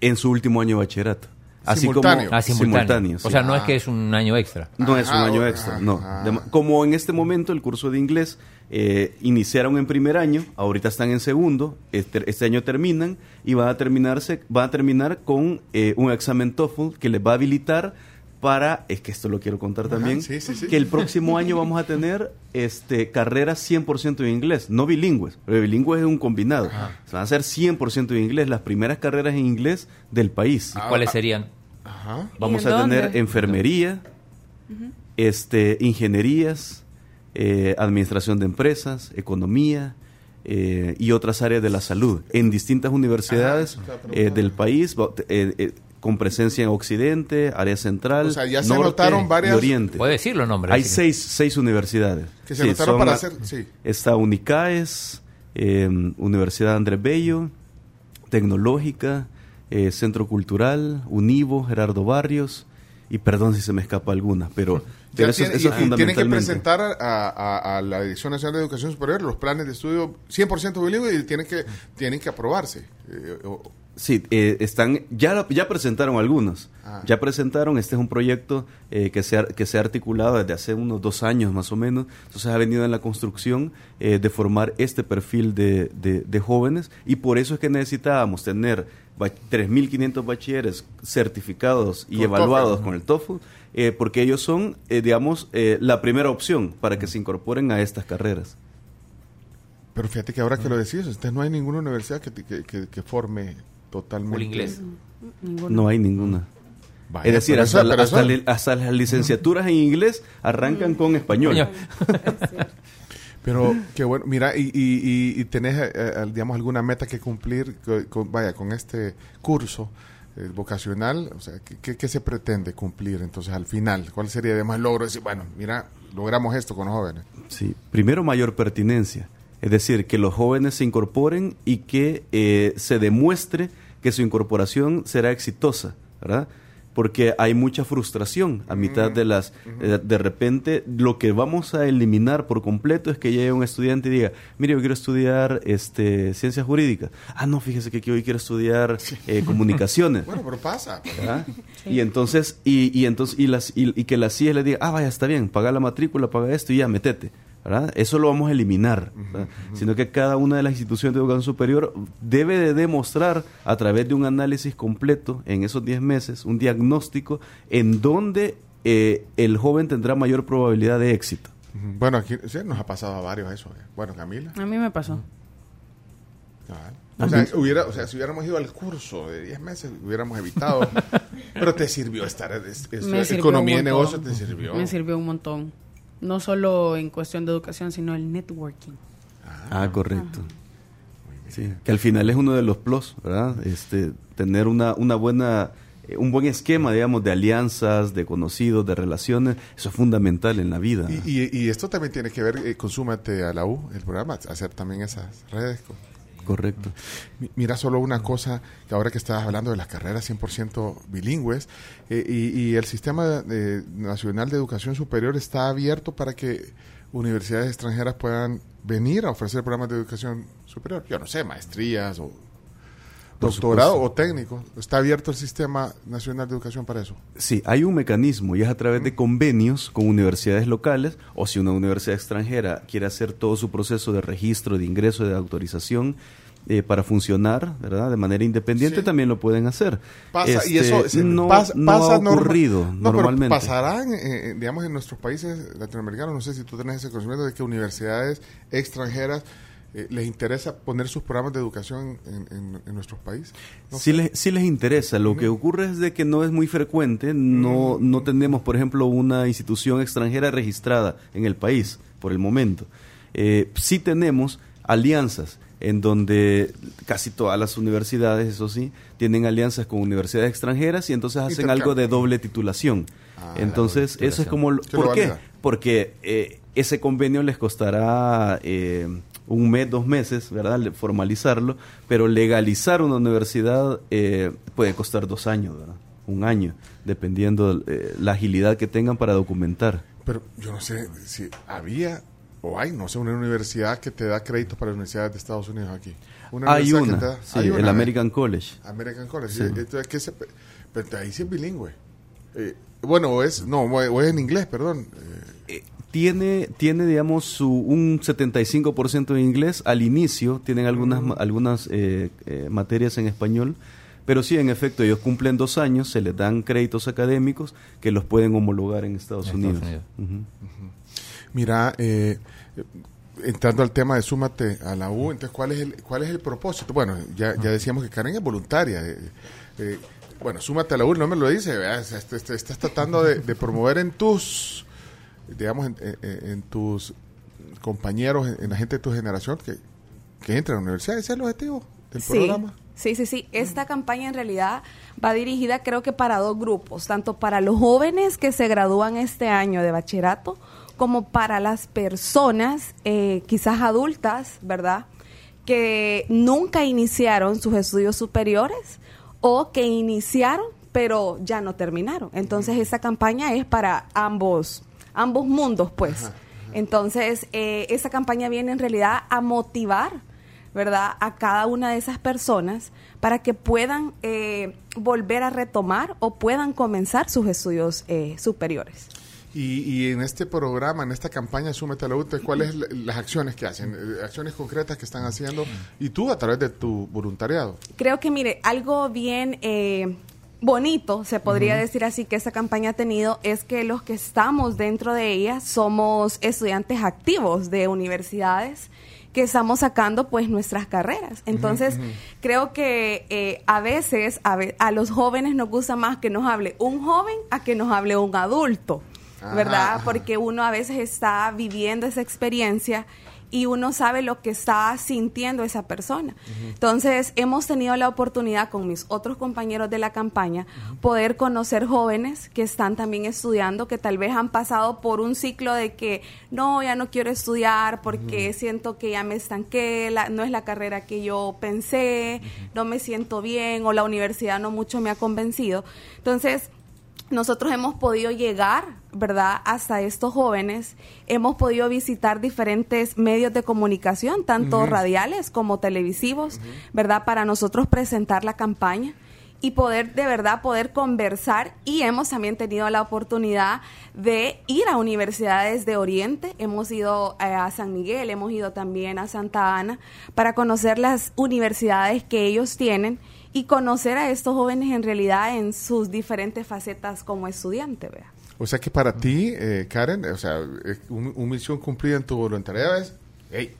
En su último año de bachillerato. Así
Simultáneo.
como
Ah, simultáneo.
simultáneo,
O sea, no es
Ah.
que es un año extra.
No es un
Ajá,
año extra, no. De- como en este momento el curso de inglés eh, iniciaron en primer año, ahorita están en segundo, este, este año terminan y van a terminarse, van a terminar con eh, un examen TOEFL que les va a habilitar para, es que esto lo quiero contar
Ajá,
también,
sí, sí, sí.
que el próximo año vamos a tener este carreras 100% de inglés, no bilingües, pero bilingües es un combinado. Se van a hacer 100% de inglés, las primeras carreras en inglés del país.
¿Y ¿Cuáles serían?
Ajá.
Vamos
¿Y en
a tener
dónde?
enfermería, este, ingenierías, eh, administración de empresas, economía eh, y otras áreas de la salud en distintas universidades
Ajá, eso te iba a
eh, del país, eh, eh, con presencia en Occidente, área central,
O sea, ya se
norte
anotaron varias-
y Oriente.
Puede decir los nombres.
Hay seis, seis universidades.
Que se
Sí,
para
la-
hacer, sí.
Está Unicaes, eh, Universidad Andrés Bello, Tecnológica, eh, Centro Cultural, Univo, Gerardo Barrios, y perdón si se me escapa alguna, pero, eso,
tiene-
eso
y-
es
y tienen que presentar a, a- a la Dirección Nacional de Educación Superior los planes de estudio 100% bilingüe y tienen que, tienen que aprobarse. Eh, o-
Sí, eh, están, ya, ya presentaron algunos.
Ah.
Ya presentaron, este es un proyecto eh, que, se ha, que se ha articulado desde hace unos dos años más o menos. Entonces ha venido en la construcción eh, de formar este perfil de, de- de jóvenes y por eso es que necesitábamos tener ba- 3.500 bachilleres certificados y
Con
evaluados
TOEFL.
con el TOEFL, eh, porque ellos son, eh, digamos, eh, la primera opción para que se incorporen a estas carreras.
pero fíjate que ahora que lo decís, entonces no hay ninguna universidad que, que- que forme totalmente.
Full inglés.
No hay ninguna.
Vaya,
es decir, hasta,
eso-
la-
pero
hasta
eso-
li- hasta las licenciaturas en inglés arrancan con español.
Pero qué bueno, mira, y, y, y- y tenés, eh, eh, digamos, alguna meta que cumplir, co- con, vaya, con este curso eh, vocacional, o sea, ¿qué, qué, qué se pretende cumplir entonces al final? ¿Cuál sería además el logro? Decir, bueno, mira, logramos esto con los jóvenes.
Sí, primero mayor pertinencia, es decir, que los jóvenes se incorporen y que eh, se demuestre que su incorporación será exitosa, ¿verdad? Porque hay mucha frustración a mitad de las... eh, de repente, lo que vamos a eliminar por completo es que llegue un estudiante y diga, mire, yo quiero estudiar este, ciencias jurídicas. Ah, no, fíjese que yo quiero estudiar eh, comunicaciones.
Bueno, pero pasa.
¿verdad? Y entonces, y, y entonces, y las, y, y que la CIE le diga, ah, vaya, está bien, paga la matrícula, paga esto y ya, metete. ¿Verdad? Eso lo vamos a eliminar, sino que cada una de las instituciones de educación superior debe de demostrar a través de un análisis completo en esos 10 meses, un diagnóstico en donde eh, el joven tendrá mayor probabilidad de éxito.
Bueno, aquí sí, nos ha pasado a varios eso. eh. Bueno, Camila.
A mí me pasó.
O sea, hubiera, o sea, si hubiéramos ido al curso de 10 meses, hubiéramos evitado. pero te sirvió estar. Es, es-
Me sirvió
economía y
un
negocio
montón.
te sirvió.
Me sirvió un montón. No solo en cuestión de educación, sino el networking.
Ah, correcto. Sí, que al final es uno de los plus, ¿verdad? Este, tener una, una buena, eh, un buen esquema, digamos, de alianzas, de conocidos, de relaciones, eso es fundamental en la vida.
Y, y- y esto también tiene que ver, eh, consúmate a la U, el programa, hacer también esas redes. co-
Correcto.
Mi- Mira solo una cosa, que ahora que estabas hablando de las carreras 100% bilingües, eh, y, el sistema nacional de educación superior está abierto para que universidades extranjeras puedan venir a ofrecer programas de educación superior. Yo no sé, maestrías o doctorado
supuesto.
o técnico. Está abierto el sistema nacional de educación para eso.
Sí, hay un mecanismo y es a través de convenios con universidades locales o si una universidad extranjera quiere hacer todo su proceso de registro, de ingreso, de autorización eh, para funcionar, ¿verdad? De manera independiente
Sí.
también lo pueden hacer.
Pasa, y
Este,
eso se-
no,
pasa,
no
pasa
ha
norma-
ocurrido
no,
normalmente.
pasará, en, eh, digamos, en nuestros países latinoamericanos, no sé si tú tienes ese conocimiento de que universidades extranjeras eh, les interesa poner sus programas de educación en, en- en nuestros países. No
sí,
sé.
les, sí les interesa. Lo que ocurre es de que no es muy frecuente. No, no tenemos, por ejemplo, una institución extranjera registrada en el país por el momento. Eh, sí tenemos alianzas en donde casi todas las universidades, eso sí, tienen alianzas con universidades extranjeras y entonces hacen algo de doble titulación.
Ah,
entonces, eso es como... ¿Por qué? Porque eh, ese convenio les costará eh, un mes, dos meses, ¿verdad? Formalizarlo, pero legalizar una universidad eh, puede costar dos años, ¿verdad? Un año, dependiendo eh, la agilidad que tengan para documentar.
Pero yo no sé si había o hay, no sé, una universidad que te da crédito para universidades de Estados Unidos aquí.
hay una,
te da-
sí,
hay una,
el
¿eh?
American College.
American College.
Sí.
sí. Entonces, ¿qué se- pero ahí sí es bilingüe. Eh, bueno, o es, no, o es en inglés, perdón. Eh,
Eh, tiene, tiene digamos, su, un 75% de inglés. Al inicio tienen algunas, ma- algunas eh, eh, materias en español. Pero sí, en efecto, ellos cumplen dos años, se les dan créditos académicos que los pueden homologar en Estados
En
Unidos.
Estados Unidos.
Ujú.
Mira, eh, entrando al tema de súmate a la U, entonces, ¿cuál es el, cuál es el propósito? Bueno, ya, ya decíamos que Karen es voluntaria. eh, eh, bueno, súmate a la U, no me lo dice, estás tratando de, de promover en tus, digamos, en, en- en tus compañeros, en, en la gente de tu generación que, que entran a la universidad. Ese es el objetivo del
Sí,
programa.
sí, sí, sí. Esta campaña en realidad va dirigida creo que para dos grupos, tanto para los jóvenes que se gradúan este año de bachillerato, como para las personas eh, quizás adultas, ¿verdad? Que nunca iniciaron sus estudios superiores o que iniciaron pero ya no terminaron. Entonces esa campaña es para ambos, ambos mundos, pues. Entonces, eh, esa campaña viene en realidad a motivar, ¿verdad?, a cada una de esas personas para que puedan eh, volver a retomar o puedan comenzar sus estudios eh, superiores.
Y, y en este programa, en esta campaña Súmete a la ¿cuáles son las acciones que hacen? Eh, Acciones concretas que están haciendo y tú a través de tu voluntariado.
Creo que, mire, algo bien eh, bonito, se podría decir así, que esa campaña ha tenido es que los que estamos dentro de ella somos estudiantes activos de universidades que estamos sacando pues nuestras carreras. Entonces, creo que eh, a veces a, ve- a los jóvenes nos gusta más que nos hable un joven a que nos hable un adulto,
Ajá,
¿verdad?
ajá.
Porque uno a veces está viviendo esa experiencia y uno sabe lo que está sintiendo esa persona. Entonces, hemos tenido la oportunidad con mis otros compañeros de la campaña poder conocer jóvenes que están también estudiando, que tal vez han pasado por un ciclo de que no, ya no quiero estudiar porque siento que ya me estanqué, la- no es la carrera que yo pensé, no me siento bien o la universidad no mucho me ha convencido. Entonces, nosotros hemos podido llegar, ¿verdad?, hasta estos jóvenes. Hemos podido visitar diferentes medios de comunicación, tanto radiales como televisivos, ¿verdad?, para nosotros presentar la campaña y poder de verdad poder conversar y hemos también tenido la oportunidad de ir a universidades de Oriente, hemos ido eh, a San Miguel, hemos ido también a Santa Ana para conocer las universidades que ellos tienen y conocer a estos jóvenes en realidad en sus diferentes facetas como estudiante, vea.
O sea que para ti, eh, Karen, o sea, un, un misión cumplida en tu voluntariado es, hey,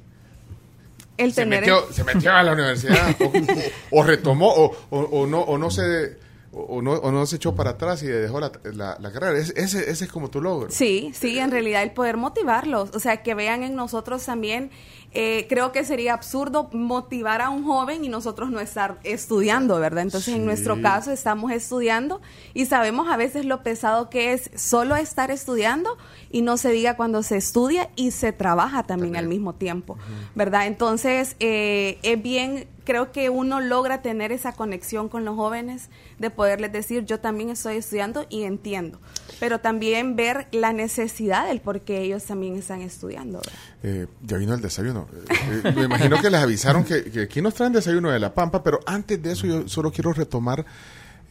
El
se metió, se metió a la universidad o, o retomó o, o- no o no se o, o no, o no se echó para atrás y dejó la, la- la carrera. Es- ese, ese es como tu logro.
Sí, sí, en realidad el poder motivarlos, o sea, que vean en nosotros también, eh, creo que sería absurdo motivar a un joven y nosotros no estar estudiando, ¿verdad? Entonces, en nuestro caso estamos estudiando y sabemos a veces lo pesado que es solo estar estudiando y no se diga cuando se estudia y se trabaja también, al mismo tiempo, ¿verdad? Entonces, eh, es bien creo que uno logra tener esa conexión con los jóvenes de poderles decir yo también estoy estudiando y entiendo, pero también ver la necesidad del por qué ellos también están estudiando. ¿verdad?
Eh, ya vino el desayuno. Eh, eh, me imagino que les avisaron que, que aquí nos traen desayuno de La Pampa, pero antes de eso yo solo quiero retomar,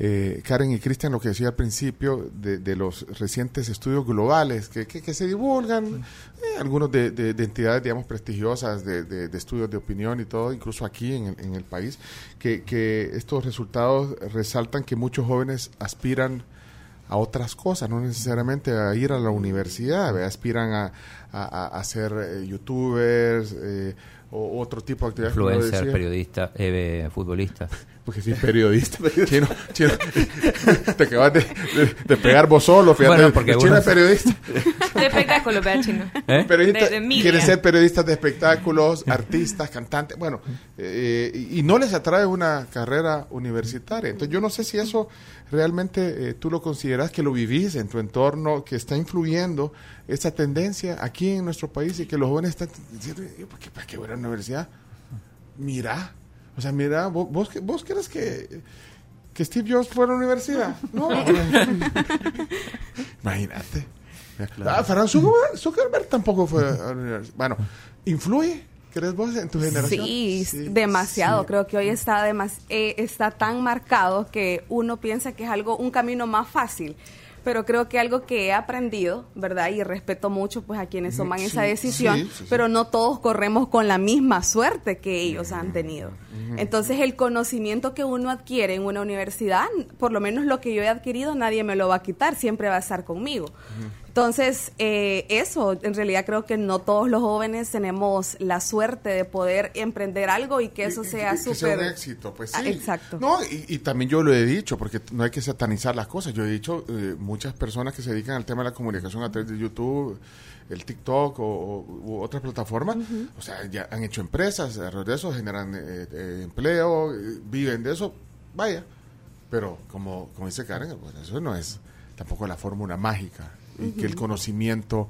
eh, Karen y Cristian, lo que decía al principio de, de los recientes estudios globales que, que, que se divulgan, eh, algunos de, de- de entidades, digamos, prestigiosas de, de- de estudios de opinión y todo, incluso aquí en el, en el país, que, que estos resultados resaltan que muchos jóvenes aspiran a otras cosas, no necesariamente a ir a la universidad, aspiran a, a- a- a ser eh, youtubers eh, o otro tipo de actividades.
Influencer, periodista, eh, futbolista.
Porque sí, periodista. Chino, chino, te acabas de, de- de pegar vos solo, fíjate.
Bueno, porque
chino es periodista.
De espectáculo, vea chino.
¿Eh?
Periodista-
De- de media.
quieren ser periodistas de espectáculos, artistas, cantantes, bueno, eh, y, y no les atrae una carrera universitaria. Entonces yo no sé si eso realmente eh, tú lo consideras que lo vivís en tu entorno, que está influyendo esa tendencia aquí en nuestro país y que los jóvenes están diciendo, "Yo, ¿para qué, para qué voy a la universidad? Mira, o sea, mira, vos, vos, vos crees que, que Steve Jobs fue a la universidad. No, Imagínate. Ah, Fernando Zuckerberg, Zuckerberg tampoco fue a la universidad. Bueno, ¿influye, crees vos, en tu generación?
Sí, demasiado.
sí.
Creo que hoy está, demas- eh, está tan marcado que uno piensa que es algo un camino más fácil. Pero creo que algo que he aprendido, ¿verdad? Y respeto mucho pues a quienes toman
Sí,
esa decisión,
sí, sí, sí.
pero no todos corremos con la misma suerte que ellos han tenido. Entonces el conocimiento que uno adquiere en una universidad, por lo menos lo que yo he adquirido, nadie me lo va a quitar, siempre va a estar conmigo. Entonces, eh, eso, en realidad creo que no todos los jóvenes tenemos la suerte de poder emprender algo y que eso
Y-
sea súper...
un éxito, pues sí.
Ah, exacto.
No, y, y también yo lo he dicho, porque no hay que satanizar las cosas. Yo he dicho, eh, muchas personas que se dedican al tema de la comunicación a través de YouTube, el TikTok o, o- u otras plataformas, o sea, ya han hecho empresas, alrededor de eso generan eh, eh, empleo, eh, viven de eso, vaya. Pero como, como dice Karen, pues eso no es tampoco la fórmula mágica y que el conocimiento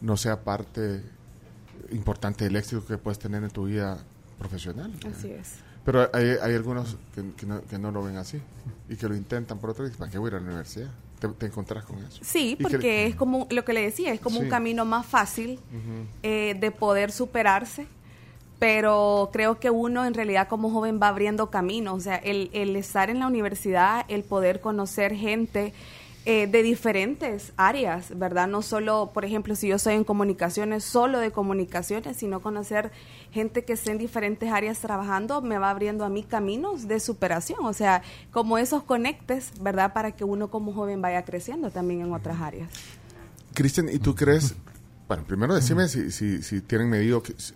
no sea parte importante del éxito que puedes tener en tu vida profesional.
Así es.
Pero hay, hay algunos que, que no, que no lo ven así y que lo intentan por otro lado. ¿Para qué voy a ir a la universidad? Te, te encontrás con eso.
Sí,
Y que-
porque es como lo que le decía, es como
Sí.
un camino más fácil eh, de poder superarse, pero creo que uno en realidad como joven va abriendo caminos, o sea, el, el estar en la universidad, el poder conocer gente eh, de diferentes áreas, ¿verdad? No solo, por ejemplo, si yo soy en comunicaciones, solo de comunicaciones, sino conocer gente que esté en diferentes áreas trabajando, me va abriendo a mí caminos de superación, o sea, como esos conectes, ¿verdad? Para que uno como joven vaya creciendo también en otras áreas.
Cristian, ¿y tú crees? Bueno, primero decime si, si, si tienen medido que, si-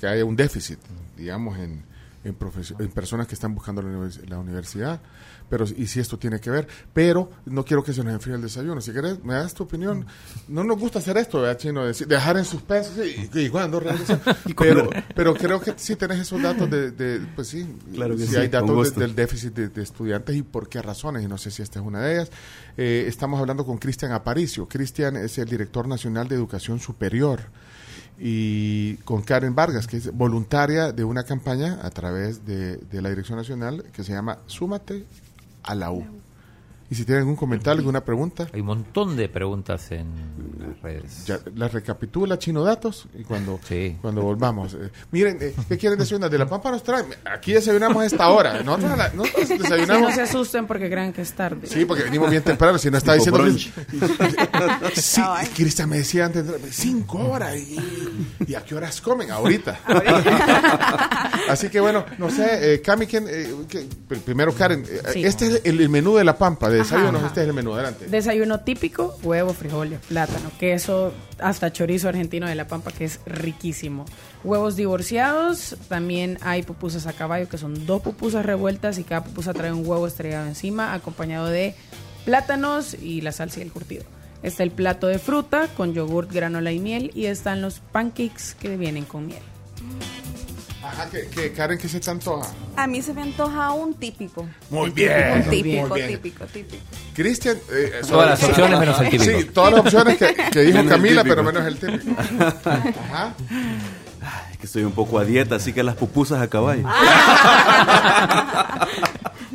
que haya un déficit, digamos, en, en, personas que están buscando la, univers- la universidad, pero y si esto tiene que ver. Pero no quiero que se nos enfríe el desayuno. Si querés, me das tu opinión. No nos gusta hacer esto, ¿verdad, Chino? Decir- dejar en suspenso y, y cuándo regresar. pero, pero creo que sí tenés esos datos de, de- pues sí,
Claro
si
sí,
hay datos de- del déficit de, de estudiantes y por qué razones, y no sé si esta es una de ellas. Eh, estamos hablando con Cristian Aparicio. Cristian es el director nacional de educación superior y con Karen Vargas, que es voluntaria de una campaña a través de, de la Dirección Nacional que se llama Súmate a la U. Y si tienen algún comentario, alguna pregunta,
Hay un montón de preguntas en las redes.
ya las recapitula Chino Datos y cuando,
Sí.
cuando volvamos. eh, miren, eh, ¿qué quieren desayunar? De la Pampa nos traen. Aquí desayunamos a esta hora. Nosotros, a la- nosotros
Si no
desayunamos.
se asusten porque crean que es tarde.
Sí, porque venimos bien temprano, si no está diciendo... Sí, Cristian me decía antes, cinco horas, y, y a qué horas comen? Ahorita. Así que bueno, no sé, eh, Cami, ¿quién, eh, primero Karen, eh,
Sí.
este es el, el menú de la Pampa, de desayunos,
Ajá.
este es el menú. Adelante.
Desayuno típico, huevo, frijoles, plátano, queso, hasta chorizo argentino de La Pampa, que es riquísimo. Huevos divorciados, también hay pupusas a caballo, que son dos pupusas revueltas y cada pupusa trae un huevo estrellado encima, acompañado de plátanos y la salsa y el curtido. Está el plato de fruta con yogurt, granola y miel y están los pancakes que vienen con miel.
Ajá, que, que Karen, ¿qué se te antoja?
A mí se me antoja un típico.
Muy bien.
Un
Muy
típico,
bien.
típico, típico.
Cristian. eh,
Todas
sobre-
las opciones menos el típico.
Sí, todas las opciones que, que dijo
Menos
Camila, pero menos el típico. Ajá.
Es que estoy un poco a dieta, así que las pupusas a caballo.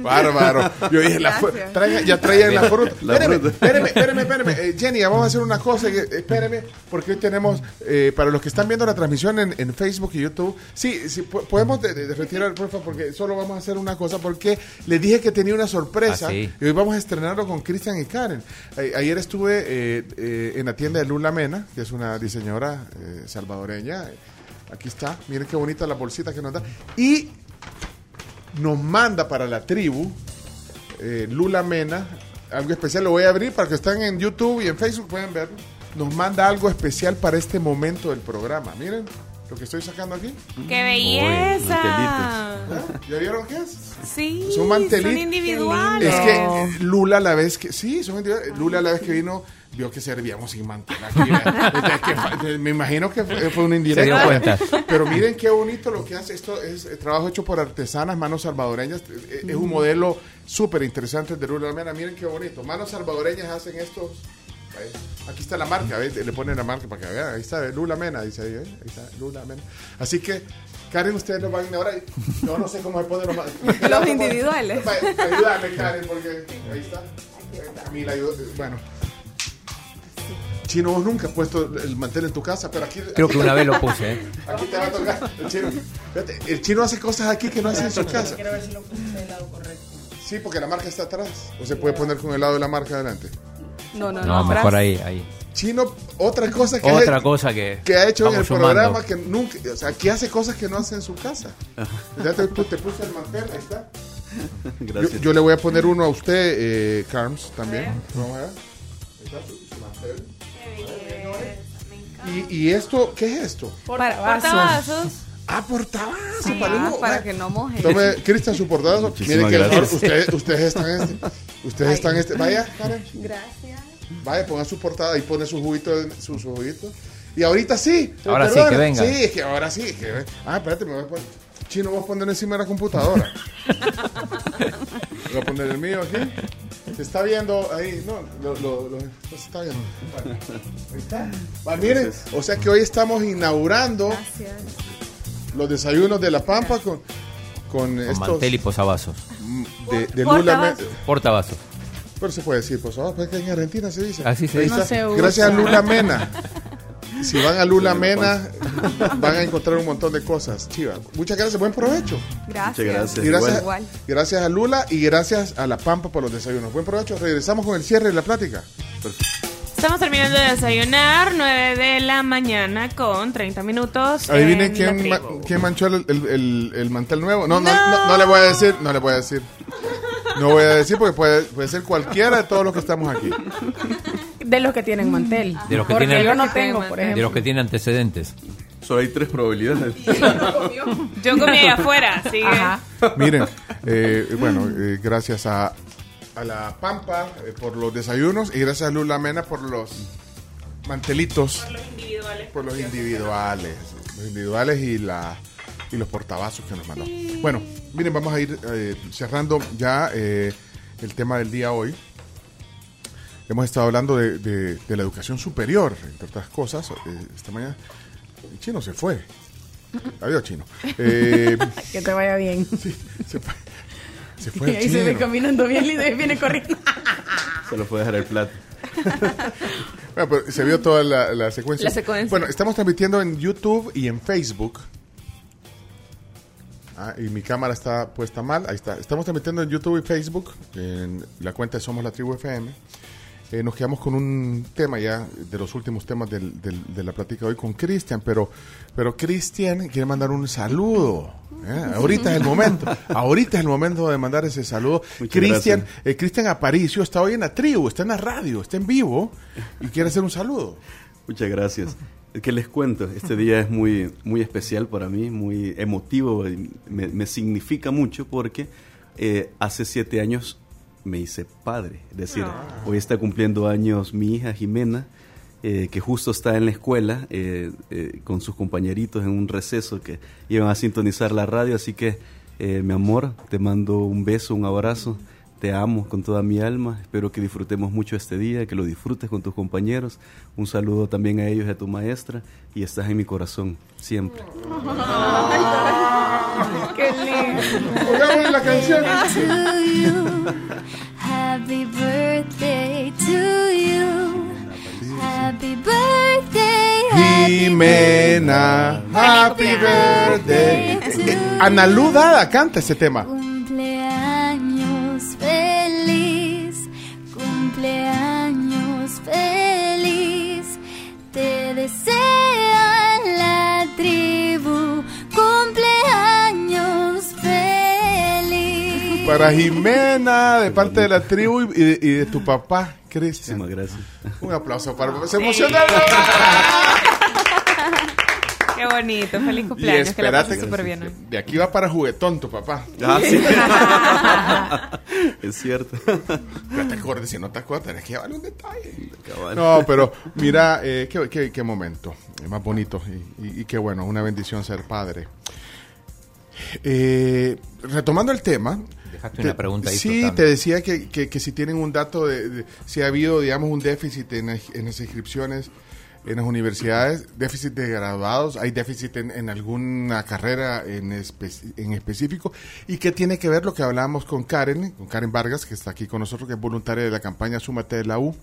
Bárbaro. Yo dije, la traigan- ya traían la fruta.
La
espéreme,
fruta.
espéreme, espéreme, espéreme. Eh, Jenny, vamos a hacer una cosa. Espéreme, porque hoy tenemos, eh, para los que están viendo la transmisión en, en Facebook y YouTube, sí, sí po- podemos de- de- de retirar, por favor, porque solo vamos a hacer una cosa, porque le dije que tenía una sorpresa.
Ah, sí.
Y hoy vamos a estrenarlo con Cristian y Karen. Ayer estuve eh, eh, en la tienda de Lula Mena, que es una diseñadora eh, salvadoreña. Aquí está, miren qué bonita la bolsita que nos da. Y nos manda para la tribu eh, Lula Mena algo especial. Lo voy a abrir para que estén en YouTube y en Facebook pueden verlo. Nos manda algo especial para este momento del programa. Miren lo que estoy sacando aquí.
¡Qué belleza!
¿Ah? ¿Ya vieron qué es?
Sí,
Son mantelitos.
son individuales.
Es que Lula la vez que sí, son individuales. Lula la vez que vino vio que servíamos sin mantel aquí. me imagino que fue, fue una indirecta.
Se dio cuenta.
Pero miren qué bonito lo que hace. Esto es eh, trabajo hecho por artesanas, manos salvadoreñas. Eh, Es un modelo súper interesante de Lula Almena. Miren qué bonito. Manos salvadoreñas hacen estos. Aquí está la marca, ¿ves? le ponen la marca para que vean. Ahí está, Lula Mena, dice ahí, ¿eh? Ahí está, Lula Mena. Así que, Karen, ustedes nos van a ahora. Yo no sé cómo se ponen los
Los individuales.
Ayúdame, Karen, porque ahí está. Camila, ayuda- bueno. Chino, vos nunca has puesto el mantel en tu casa, pero aquí.
Creo que una vez lo puse. ¿eh?
Aquí te va a tocar. El chino, fíjate, el chino hace cosas aquí que no hace en su casa.
Quiero ver si lo puse del lado correcto.
Sí, porque la marca está atrás. O se puede poner con el lado de la marca adelante.
No, no, no.
No, mejor ahí, ahí.
Chino, otra cosa que,
Otra
ha,
cosa que,
que ha hecho en el
sumando.
programa que nunca. O sea, que hace cosas que no hace en su casa. Ya te, te puse el mantel, ahí está. Yo,
Gracias.
yo le voy a poner uno a usted, eh, Carms, también. Vamos a ver. Ahí está su, su mantel. ¿Y, ¿Y esto? ¿Qué es esto?
Portavasos.
Ah, portavasos. Para, uno-
para que no moje.
Tome, Cristian, su portavaso. Miren que
gracias.
ustedes, ustedes están en este. Ustedes están este. Vaya, Karen.
Gracias.
Vaya, ponga su portada y pone su juguito, su, su juguito. Y ahorita sí.
Ahora sí, que venga.
Sí, es que ahora sí. es que- ah, espérate, me voy a poner. Chino, voy a poner encima de la computadora. voy a poner el mío aquí. Se está viendo ahí. No, lo, lo, lo- se está viendo. Bueno, ahí está. Va, miren, o sea que hoy estamos inaugurando
Gracias.
los desayunos de La Pampa con, con
Con
estos
mantel y posavasos.
mm, de, de Lula.
Portavasos.
Pero se puede decir, pues, ah, pues que en Argentina se dice.
Así se dice.
No se
Gracias a. Lula Mena. Si van a Lula Mena, van a encontrar un montón de cosas. Chiva. Muchas gracias, buen provecho.
Gracias.
Muchas gracias.
Y gracias,
Igual.
gracias a Lula y gracias a La Pampa por los desayunos. Buen provecho. Regresamos con el cierre de la plática.
Estamos terminando de desayunar, 9 de la mañana con 30 minutos.
Adivinen
en
quién, ma- quién manchó el, el- el- el mantel nuevo. No, no, no, no le voy a decir, no le voy a decir. No voy a decir porque puede, puede ser cualquiera de todos los que estamos aquí.
De los que tienen mantel.
De los que
Porque
tienen-
yo no tengo, por
mantel.
De
ejemplo.
los que tienen antecedentes.
Solo hay tres probabilidades.
Yo comí ahí afuera, así que-
Ajá.
Miren, eh, bueno, eh, gracias a, a la Pampa eh, por los desayunos y gracias a Lula Mena por los mantelitos. Por los individuales. Por los individuales. Los individuales y, la, y los portavasos que nos mandó. Bueno, miren, vamos a ir eh, cerrando ya eh, el tema del día hoy. Hemos estado hablando de, de- de la educación superior, entre otras cosas. eh, esta mañana. El chino se fue. Adiós, chino. Eh,
Que te vaya bien.
se fue, se fue
Y ahí se ve caminando bien lindo y viene corriendo.
Solo puede dejar el plato.
Bueno, pero se vio toda la, la secuencia.
La secuencia.
Bueno, estamos transmitiendo en YouTube y en Facebook. Ah, y mi cámara está puesta mal. Ahí está. Estamos transmitiendo en YouTube y Facebook, en la cuenta de Somos la Tribu FM. Eh, nos quedamos con un tema ya, de los últimos temas del- del- de la plática hoy con Cristian, pero, pero Cristian quiere mandar un saludo. ¿eh? Ahorita es el momento, ahorita es el momento de mandar ese saludo. Cristian, eh, Cristian Aparicio está hoy en la tribu, está en la radio, está en vivo y quiere hacer un saludo.
Muchas gracias. Que les cuento, este día es muy, muy especial para mí, muy emotivo, me, me significa mucho porque hace siete años me hice padre. Es decir, hoy está cumpliendo años mi hija Jimena, eh, que justo está en la escuela eh, eh, con sus compañeritos en un receso que iban a sintonizar la radio. Así que, eh, mi amor, te mando un beso, un abrazo. Te amo con toda mi alma. Espero que disfrutemos mucho este día, que lo disfrutes con tus compañeros. Un saludo también a ellos y a tu maestra. Y estás en mi corazón, siempre.
Qué lindo.
La canción.
Happy birthday to you. Happy birthday, happy
Jimena, happy birthday. Ana canta ese tema. Para Jimena, de parte de la tribu y de, y de tu papá, Cristian.
Muchísimas gracias.
Un aplauso para Se emociona.
Qué bonito, feliz
Y
cumpleaños, que la
espérate,
pases súper bien hoy.
de aquí va para juguetón tu papá.
Ah, sí. es cierto.
Ya te acuerdes, si no te acuerdas, tenés que llevarle un detalle. No, pero mira, eh, qué, qué- qué momento, eh, más bonito y, y- y qué bueno, una bendición ser padre. Eh, retomando el tema.
Dejaste una pregunta ahí
Sí, te decía que, que- que si tienen un dato de, de- si ha habido, digamos, un déficit en, las- en las inscripciones en las universidades, déficit de graduados, hay déficit en, en alguna carrera en, espe- en específico, y qué tiene que ver lo que hablábamos con Karen, con Karen Vargas, que está aquí con nosotros, que es voluntaria de la campaña Súmate de la U,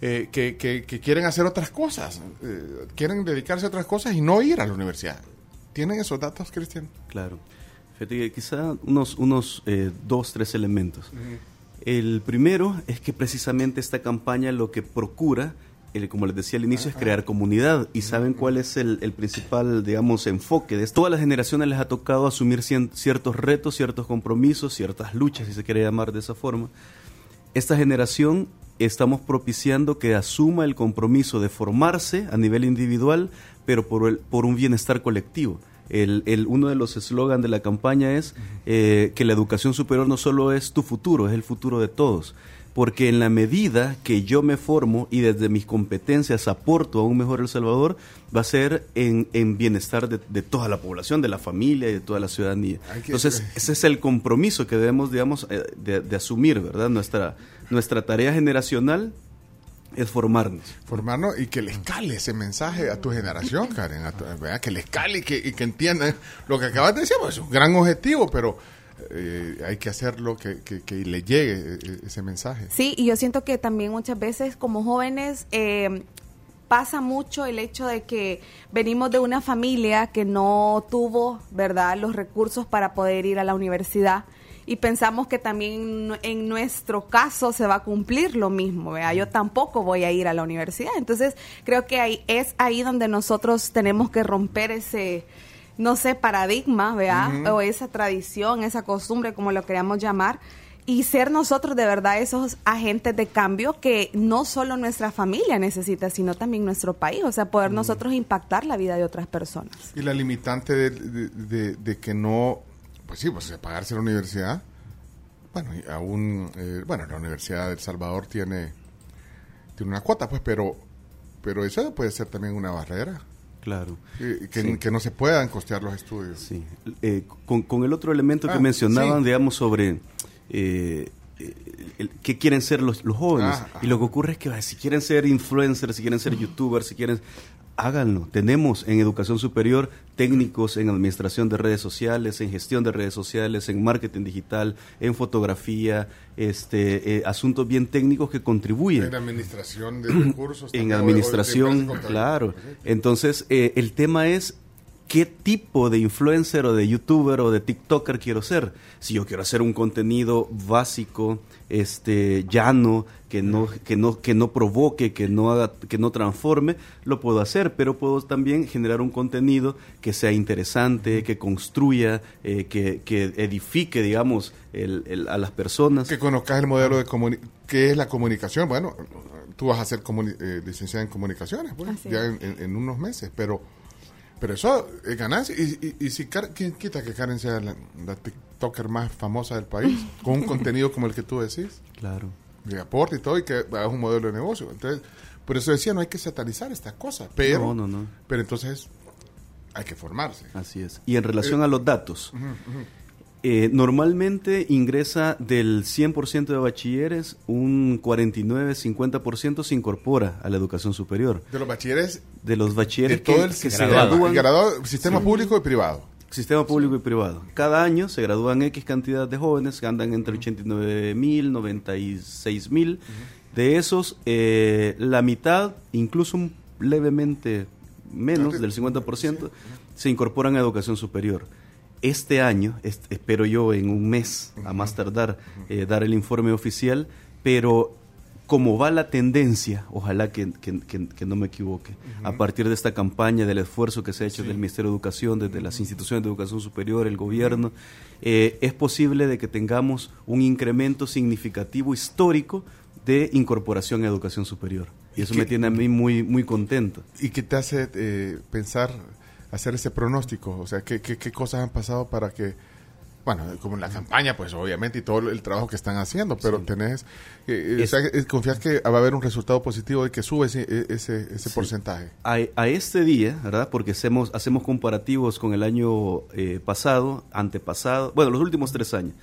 eh, que, que- que quieren hacer otras cosas, eh, quieren dedicarse a otras cosas y no ir a la universidad. ¿Tienen esos datos, Cristian?
Claro. Quizá unos, unos eh, dos, tres elementos. El primero es que precisamente esta campaña lo que procura, como les decía al inicio, es crear comunidad. ¿Y saben cuál es el, el principal, digamos, enfoque de esto? Todas las generaciones les ha tocado asumir cien- ciertos retos, ciertos compromisos, ciertas luchas, si se quiere llamar de esa forma. Esta generación estamos propiciando que asuma el compromiso de formarse a nivel individual, pero por, el- por un bienestar colectivo. El, el- uno de los eslogans de la campaña es eh, que la educación superior no solo es tu futuro, es el futuro de todos. Porque en la medida que yo me formo y desde mis competencias aporto a un mejor El Salvador, va a ser en, en bienestar de, de toda la población, de la familia y de toda la ciudadanía. Entonces, ese es el compromiso que debemos, digamos, eh, de, de asumir, ¿verdad? Nuestra, nuestra tarea generacional es formarnos.
formarnos y que les cale ese mensaje a tu generación, Karen, a tu- ¿verdad? que les cale y que, y que entiendan lo que acabas de decir, pues es un gran objetivo, pero eh, hay que hacerlo que, que, que le llegue eh, ese mensaje.
Sí, y yo siento que también muchas veces como jóvenes eh, pasa mucho el hecho de que venimos de una familia que no tuvo, ¿verdad?, los recursos para poder ir a la universidad y pensamos que también en nuestro caso se va a cumplir lo mismo, ¿verdad? Yo tampoco voy a ir a la universidad. Entonces, creo que ahí es ahí donde nosotros tenemos que romper ese no sé, paradigma, ¿verdad? O esa tradición, esa costumbre, como lo queramos llamar, y ser nosotros de verdad esos agentes de cambio que no solo nuestra familia necesita, sino también nuestro país, o sea, poder nosotros impactar la vida de otras personas.
Y la limitante de, de- de- de que no, pues sí, pues de pagarse la universidad, bueno, y aún, eh, bueno, la Universidad de El Salvador tiene, tiene una cuota, pues, pero, pero eso puede ser también una barrera,
Claro.
que,
Sí.
que no se puedan costear los estudios.
Sí. Eh, con, con el otro elemento que
Ah,
mencionaban,
sí.
digamos, sobre eh, eh, el- qué quieren ser los, los jóvenes.
Ah,
y lo que ocurre es que si quieren ser influencers, si quieren ser youtubers, si quieren... Háganlo. Tenemos en educación superior técnicos en administración de redes sociales, en gestión de redes sociales, en marketing digital, en fotografía, este, eh, asuntos bien técnicos que contribuyen
En administración de recursos.
en
de
administración, claro. Entonces, eh, el tema es qué tipo de influencer o de youtuber o de TikToker quiero ser. Si yo quiero hacer un contenido básico, este, llano, que no, que no, que no provoque, que no haga, que no transforme, lo puedo hacer, pero puedo también generar un contenido que sea interesante, que construya, eh, que, que, edifique, digamos, el, el, a las personas.
Que conozcas el modelo de comunicación, que es la comunicación. Bueno, tú vas a ser eh, licenciada en comunicaciones, pues, ya en, en, en, unos meses, pero, pero eso es ganancia. Y, y, y si ¿quién quita que Karen sea la, la TikToker más famosa del país, con un contenido como el que tú decís?
Claro
de aporte y todo, y que haga un modelo de negocio. Entonces, por eso decía, no hay que satanizar estas cosas, pero,
no, no, no.
pero entonces hay que formarse.
Así es. Y en relación eh, a los datos, uh -huh, uh -huh. Eh, normalmente ingresa del 100% de bachilleres, un 49-50% se incorpora a la educación superior.
De los bachilleres.
De los bachilleres
de todo
que,
el
que
sistema, se gradúan. Graduado, sistema sí. público y privado.
Sistema público y privado. Cada año se gradúan X cantidad de jóvenes que andan entre 89 mil, 96 mil. Uh -huh. De esos, eh, la mitad, incluso levemente menos del 50%, se incorporan a educación superior. Este año, este, espero yo en un mes, a más tardar, eh, dar el informe oficial, pero como va la tendencia, ojalá que, que, que, que no me equivoque, uh -huh. a partir de esta campaña, del esfuerzo que se ha hecho sí. del Ministerio de Educación, desde uh -huh. las instituciones de educación superior, el gobierno, uh -huh. eh, es posible de que tengamos un incremento significativo histórico de incorporación a educación superior. Y eso ¿Y me tiene a mí muy, muy contento.
¿Y qué te hace eh, pensar, hacer ese pronóstico? O sea, ¿qué, qué, qué cosas han pasado para que bueno, como en la campaña, pues obviamente, y todo el trabajo que están haciendo, pero sí. tenés, eh, es, o sea, confías que va a haber un resultado positivo de que sube ese, ese, ese sí. porcentaje.
A, a, este día, ¿verdad? Porque hacemos, hacemos comparativos con el año eh, pasado, antepasado, bueno, los últimos tres años.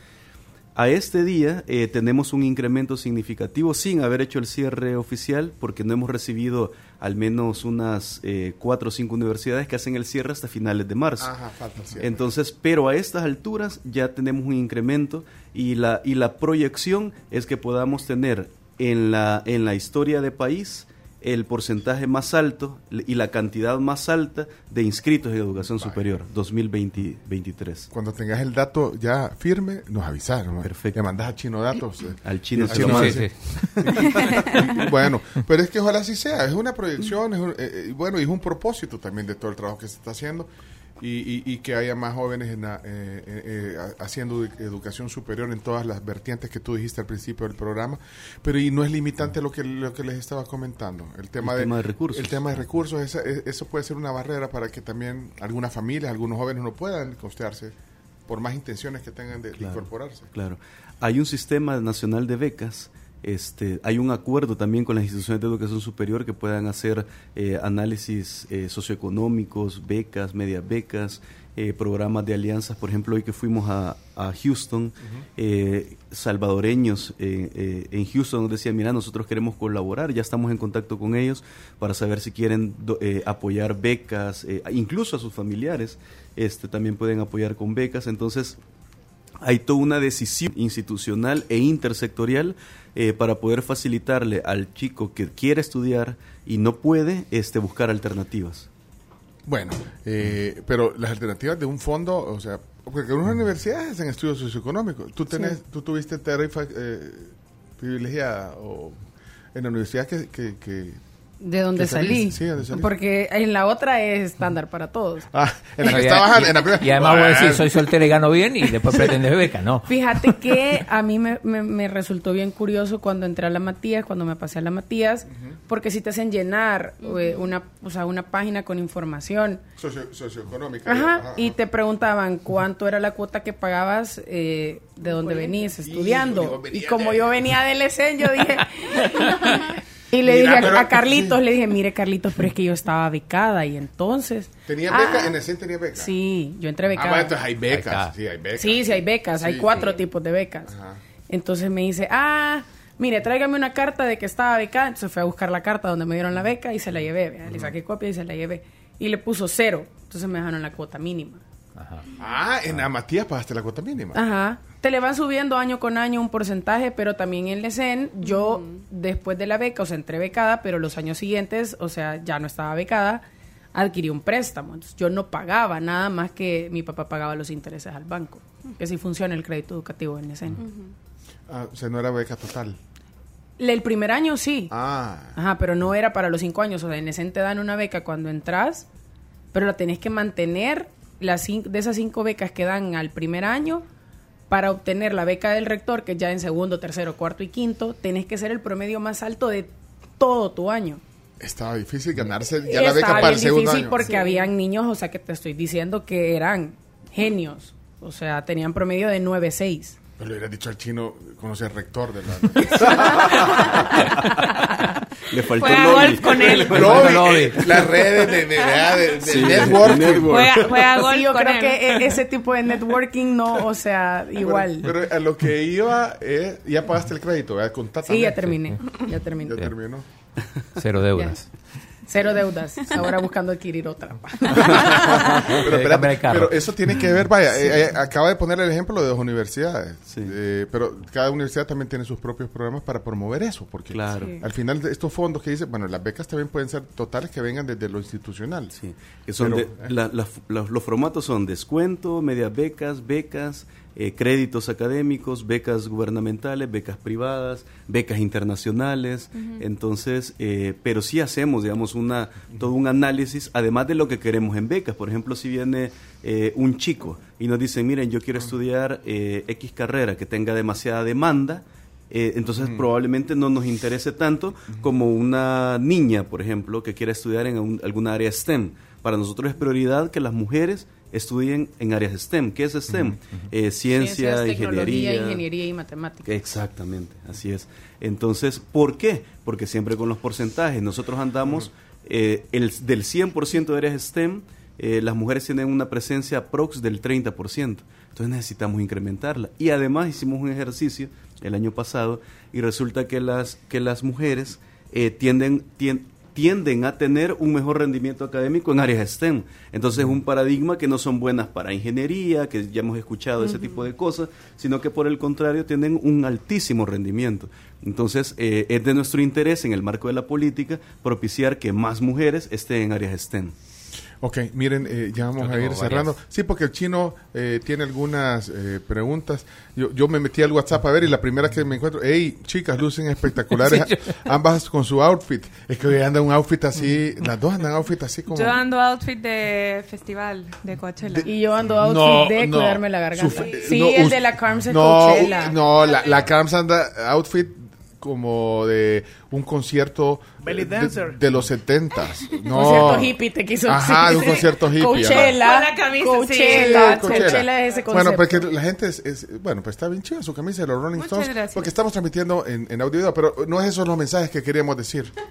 A este día eh, tenemos un incremento significativo sin haber hecho el cierre oficial porque no hemos recibido al menos unas eh, cuatro o cinco universidades que hacen el cierre hasta finales de marzo.
Ajá, falta.
Entonces, pero a estas alturas ya tenemos un incremento y la, y la proyección es que podamos tener en la, en la historia de país el porcentaje más alto y la cantidad más alta de inscritos en educación Vaya. superior 2023.
Cuando tengas el dato ya firme, nos avisas. ¿no?
Perfecto.
Le mandas a Chino Datos. Eh.
Al Chino,
al chino sí, sí. bueno, pero es que ojalá así sea. Es una proyección, es un, eh, bueno, y es un propósito también de todo el trabajo que se está haciendo. Y, y, y, que haya más jóvenes en la, eh, eh, haciendo educación superior en todas las vertientes que tú dijiste al principio del programa, pero y no es limitante lo que lo que les estaba comentando, el tema,
el
de,
tema de recursos,
el tema de recursos, esa, eso puede ser una barrera para que también algunas familias, algunos jóvenes no puedan costearse por más intenciones que tengan de,
claro,
de incorporarse.
Claro, hay un sistema nacional de becas este, hay un acuerdo también con las instituciones de educación superior que puedan hacer eh, análisis eh, socioeconómicos, becas, medias becas, eh, programas de alianzas. Por ejemplo, hoy que fuimos a, a Houston, uh -huh. salvadoreños en Houston nos decían, mira, nosotros queremos colaborar, ya estamos en contacto con ellos para saber si quieren apoyar becas, incluso a sus familiares este, también pueden apoyar con becas. Entonces, hay toda una decisión institucional e intersectorial eh, para poder facilitarle al chico que quiere estudiar y no puede este, buscar alternativas.
Bueno, eh, pero las alternativas de un fondo, o sea, porque algunas universidades hacen estudios socioeconómicos. ¿Tú, tenés, sí. tú tuviste tarifa eh, privilegiada o en la universidad que, que, que
de donde salí. Sí, donde salí. Porque en la otra es estándar para todos.
Ah, en la que estabas en la primera.
Y además voy a decir, soy soltera y gano bien y después pretendes beca, no.
Fíjate que a mí me, me, me, resultó bien curioso cuando entré a la Matías, cuando me pasé a la Matías, uh -huh. porque si te hacen llenar uh -huh. una, o sea, una página con información.
Socio, socioeconómica.
Ajá, ajá, y te preguntaban cuánto era la cuota que pagabas eh, de donde venís estudiando. Y, y como yo venía del ESEN, yo dije... Y le Mira, dije a, a Carlitos, le dije, mire Carlitos, pero es que yo estaba becada y entonces...
¿Tenía ah, beca? ¿En el tenía beca?
Sí, yo entré becada.
Ah, bueno, entonces hay becas. Sí, hay becas.
Sí, sí hay becas. Sí, hay cuatro sí. tipos de becas. Ajá. Entonces me dice, ah, mire, tráigame una carta de que estaba becada. Entonces fui a buscar la carta donde me dieron la beca y se la llevé. Uh -huh. Le saqué copia y se la llevé. Y le puso cero. Entonces me dejaron la cuota mínima.
Ajá. Ah, en ah. Matías pagaste la cuota mínima.
Ajá. Te le van subiendo año con año un porcentaje, pero también en LECEN, yo mm. después de la beca, o sea, entré becada, pero los años siguientes, o sea, ya no estaba becada, adquirí un préstamo. Entonces, yo no pagaba nada más que mi papá pagaba los intereses al banco. Que así funciona el crédito educativo en ESEN.
Ah, o sea, no era beca total.
El primer año sí.
Ah,
Ajá, pero no era para los cinco años. O sea, en ESEN te dan una beca cuando entras, pero la tenés que mantener las de esas cinco becas que dan al primer año. Para obtener la beca del rector, que ya en segundo, tercero, cuarto y quinto, tenés que ser el promedio más alto de todo tu año.
estaba difícil ganarse ya la beca para el segundo
difícil
año.
porque habían niños, o sea, que te estoy diciendo que eran genios. O sea, tenían promedio de 9.6.
Pero le hubiera dicho al chino, conoce al rector de la...
Le faltó
Juega
lobby.
golf con él.
Lobby,
Lobby.
las redes de, de, de, de
Sí,
networking.
network.
Juega, juega golf
Sí, yo
con
creo
él.
que e- ese tipo de networking no, o sea, igual.
Pero, pero a lo que iba, eh, ya pagaste el crédito, ¿verdad? Con Tata
sí, ya terminé. Ya terminé.
Ya terminó.
Cero deudas.
Cero deudas. Ahora buscando adquirir otra.
Pero,
Eh,
espérate, eso tiene que ver, vaya, eh, eh, acaba de poner el ejemplo de dos universidades,
Sí.
Eh, pero cada universidad también tiene sus propios programas para promover eso, porque
Claro.
Sí.
al final de estos fondos que dice, bueno, las becas también pueden ser totales que vengan desde lo institucional.
Sí, que son
Pero,
de- la- la- la- los formatos son descuento, medias becas, becas, eh, créditos académicos, becas gubernamentales, becas privadas, becas internacionales. Entonces, eh, pero sí hacemos, digamos, una todo un análisis, además de lo que queremos en becas. Por ejemplo, si viene eh, un chico y nos dice, miren, yo quiero estudiar eh, X carrera que tenga demasiada demanda, eh, entonces probablemente no nos interese tanto como una niña, por ejemplo, que quiera estudiar en un- alguna área STEM. Para nosotros es prioridad que las mujeres estudien en áreas STEM. ¿Qué es STEM? Eh, ciencia,
Ciencias,
ingeniería.
ingeniería y matemáticas.
Exactamente, así es. Entonces, ¿por qué? Porque siempre con los porcentajes, nosotros andamos eh, el, del 100% de áreas STEM, eh, las mujeres tienen una presencia prox del 30%. Entonces necesitamos incrementarla. Y además hicimos un ejercicio el año pasado y resulta que las, que las mujeres eh, tienden, tien- tienden a tener un mejor rendimiento académico en áreas STEM. Entonces es un paradigma que no son buenas para ingeniería, que ya hemos escuchado ese tipo de cosas, sino que por el contrario tienen un altísimo rendimiento. Entonces eh, es de nuestro interés en el marco de la política propiciar que más mujeres estén en áreas STEM.
Ok, miren, eh, ya vamos
Yo
a ir
varias.
cerrando. Sí, porque el chino eh, tiene algunas eh, preguntas. Yo, yo me metí al WhatsApp a ver y la primera que me encuentro, hey, chicas, lucen espectaculares,
Sí, yo-
ambas con su outfit. Es que hoy anda un outfit así, las dos andan outfit así como...
Yo ando outfit de festival de Coachella.
Y yo ando outfit
No,
de
no.
cuidarme la garganta. Sí,
no,
el
us-
de la Carms de
no,
Coachella.
No, la, la Carms anda outfit como de un concierto
Belly dancer.
de, de los setentas. No.
Concierto hippie te quiso
Ajá, de un
decir.
concierto hippie.
Coachella.
La camisa.
Coachella.
Sí, Coachella.
Coachella es ese
Bueno,
concepto.
porque la gente es, es- bueno, pues está bien chida su camisa de los Rolling
Muchas
Stones,
gracias.
porque estamos transmitiendo en, en audio y video, pero no es esos los mensajes que queríamos decir.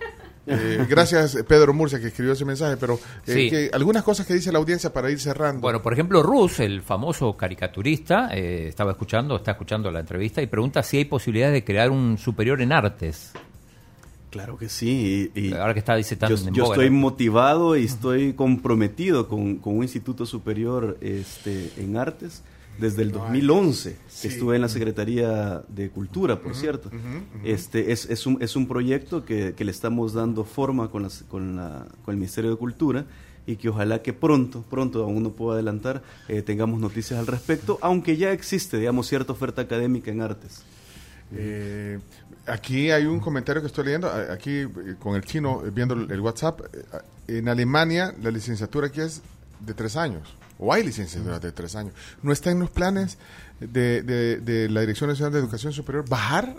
Eh, gracias Pedro Murcia que escribió ese mensaje, pero eh,
Sí.
que algunas cosas que dice la audiencia para ir cerrando.
Bueno, por ejemplo, Rus, el famoso caricaturista, eh, estaba escuchando, está escuchando la entrevista y pregunta si hay posibilidad de crear un superior en artes.
Claro que sí. y- y
Ahora que está, tan
yo, yo estoy motivado y estoy comprometido con, con un instituto superior este, en artes desde el 2011, que estuve en la Secretaría de Cultura, por cierto. Este es, es, un, es un proyecto que, que le estamos dando forma con, las, con, la, con el Ministerio de Cultura y que ojalá que pronto, pronto, aún no puedo adelantar, eh, tengamos noticias al respecto, aunque ya existe, digamos, cierta oferta académica en artes.
Eh, aquí hay un comentario que estoy leyendo, aquí eh, con el chino, eh, viendo el WhatsApp. En Alemania la licenciatura aquí es de tres años, o hay licenciaturas de tres años. ¿No está en los planes de, de- de la Dirección Nacional de Educación Superior bajar?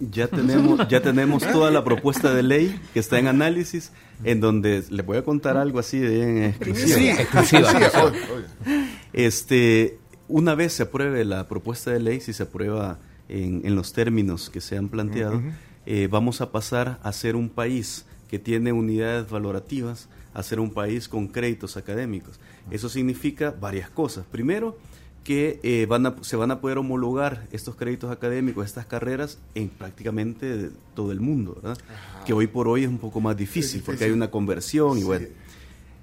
Ya tenemos, ya tenemos toda la propuesta de ley que está en análisis, en donde les voy a contar algo así de en exclusiva.
Sí,
exclusiva,
sí,
exclusiva.
oye, oye.
Este, una vez se apruebe la propuesta de ley, si se aprueba en, en los términos que se han planteado, eh, vamos a pasar a ser un país que tiene unidades valorativas, a ser un país con créditos académicos. Eso significa varias cosas. Primero, que eh, van a- se van a poder homologar estos créditos académicos, estas carreras, en prácticamente todo el mundo, ¿verdad? Que hoy por hoy es un poco más difícil, porque hay una conversión y bueno.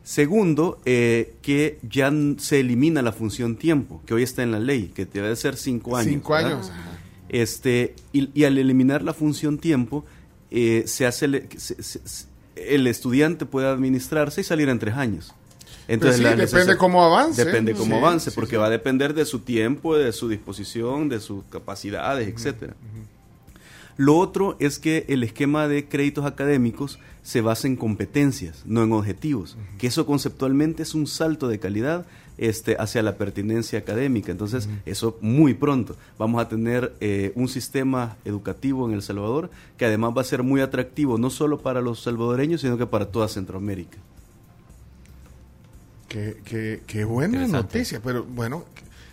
Segundo, eh, que ya se elimina la función tiempo, que hoy está en la ley, que debe de ser cinco años.
Cinco
¿verdad?
años. ajá.
Este, y, y al eliminar la función tiempo, eh, se hace, se- se- el estudiante puede administrarse y salir en tres años.
Entonces, sí,
la
depende cómo avance.
Depende cómo
Sí,
avance,
sí,
porque va a depender de su tiempo, de su disposición, de sus capacidades, etcétera. Lo otro es que el esquema de créditos académicos se basa en competencias, no en objetivos, que eso conceptualmente es un salto de calidad este, hacia la pertinencia académica. Entonces, eso muy pronto. Vamos a tener eh, un sistema educativo en El Salvador que además va a ser muy atractivo, no solo para los salvadoreños, sino que para toda Centroamérica.
Qué, qué- qué buena noticia, pero bueno,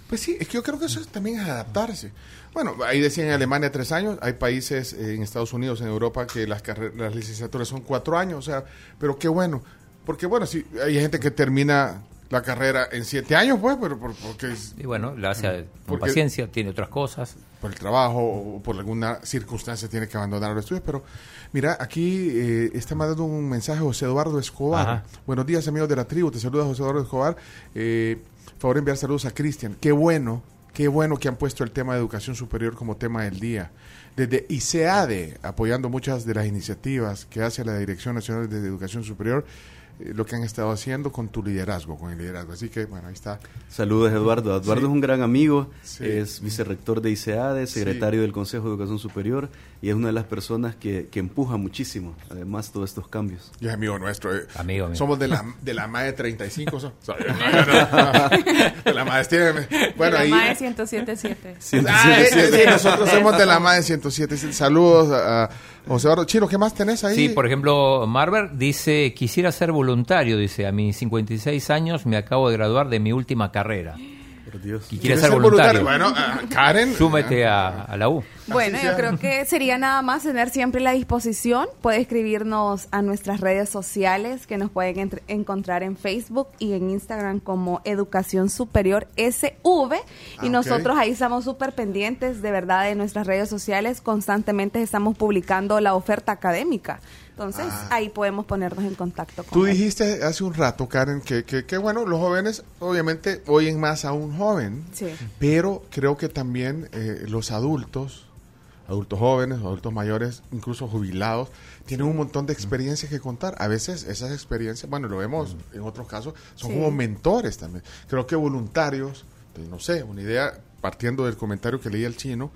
pues sí, es que yo creo que eso es también es adaptarse. Bueno, ahí decían en Alemania tres años, hay países eh, en Estados Unidos, en Europa, que las, las licenciaturas son cuatro años, o sea, pero qué bueno, porque bueno, sí, hay gente que termina la carrera en siete años, pues, pero por- porque es
Y bueno, la hace con paciencia, tiene otras cosas.
por el trabajo o por alguna circunstancia tiene que abandonar los estudios, pero mira, aquí eh, está mandando un mensaje José Eduardo Escobar.
Ajá.
Buenos días amigos de la tribu, te saluda José Eduardo Escobar. Eh, favor enviar saludos a Cristian. Qué bueno, qué bueno que han puesto el tema de educación superior como tema del día. Desde ICEADE, apoyando muchas de las iniciativas que hace la Dirección Nacional de Educación Superior, lo que han estado haciendo con tu liderazgo, con el liderazgo. Así que, bueno, ahí está.
Saludos, Eduardo. Eduardo
Sí.
es un gran amigo,
Sí.
es vicerrector de ICEADE, secretario del Consejo de Educación Superior y es una de las personas que, que empuja muchísimo, además, todos estos cambios.
Y es amigo nuestro. eh.
Amigo, amigo.
Somos de la, de la MAE 35. so- so- de la MAE. Bueno,
la
ahí.
MAE 1077.
Ah, eh, eh, sí, nosotros somos de la MAE 107. Saludos a, a José Eduardo. Chino, ¿qué más tenés ahí?
Sí, por ejemplo, Marber dice, quisiera ser voluntario, dice, a mis 56 años me acabo de graduar de mi última carrera.
Por Dios.
Y quiere
¿Quieres
ser voluntario.
Bueno, ah, Karen.
Súmete a, a la U.
Bueno,
Así
yo
sea.
creo que sería nada más tener siempre la disposición. Puede escribirnos a nuestras redes sociales que nos pueden entre- encontrar en Facebook y en Instagram como Educación Superior SV.
Ah,
y
ok.
nosotros ahí estamos súper pendientes de verdad de nuestras redes sociales. Constantemente estamos publicando la oferta académica. Entonces ahí podemos ponernos en contacto con
Ah. Tú
él.
dijiste hace un rato, Karen, que, que, que, bueno, los jóvenes obviamente oyen más a un joven,
Sí.
pero creo que también eh, los adultos, adultos jóvenes, adultos mayores, incluso jubilados, tienen un montón de experiencias que contar. A veces esas experiencias, bueno, lo vemos en otros casos, son
Sí.
como mentores también. Creo que voluntarios, no sé, una idea, partiendo del comentario que leí el chino,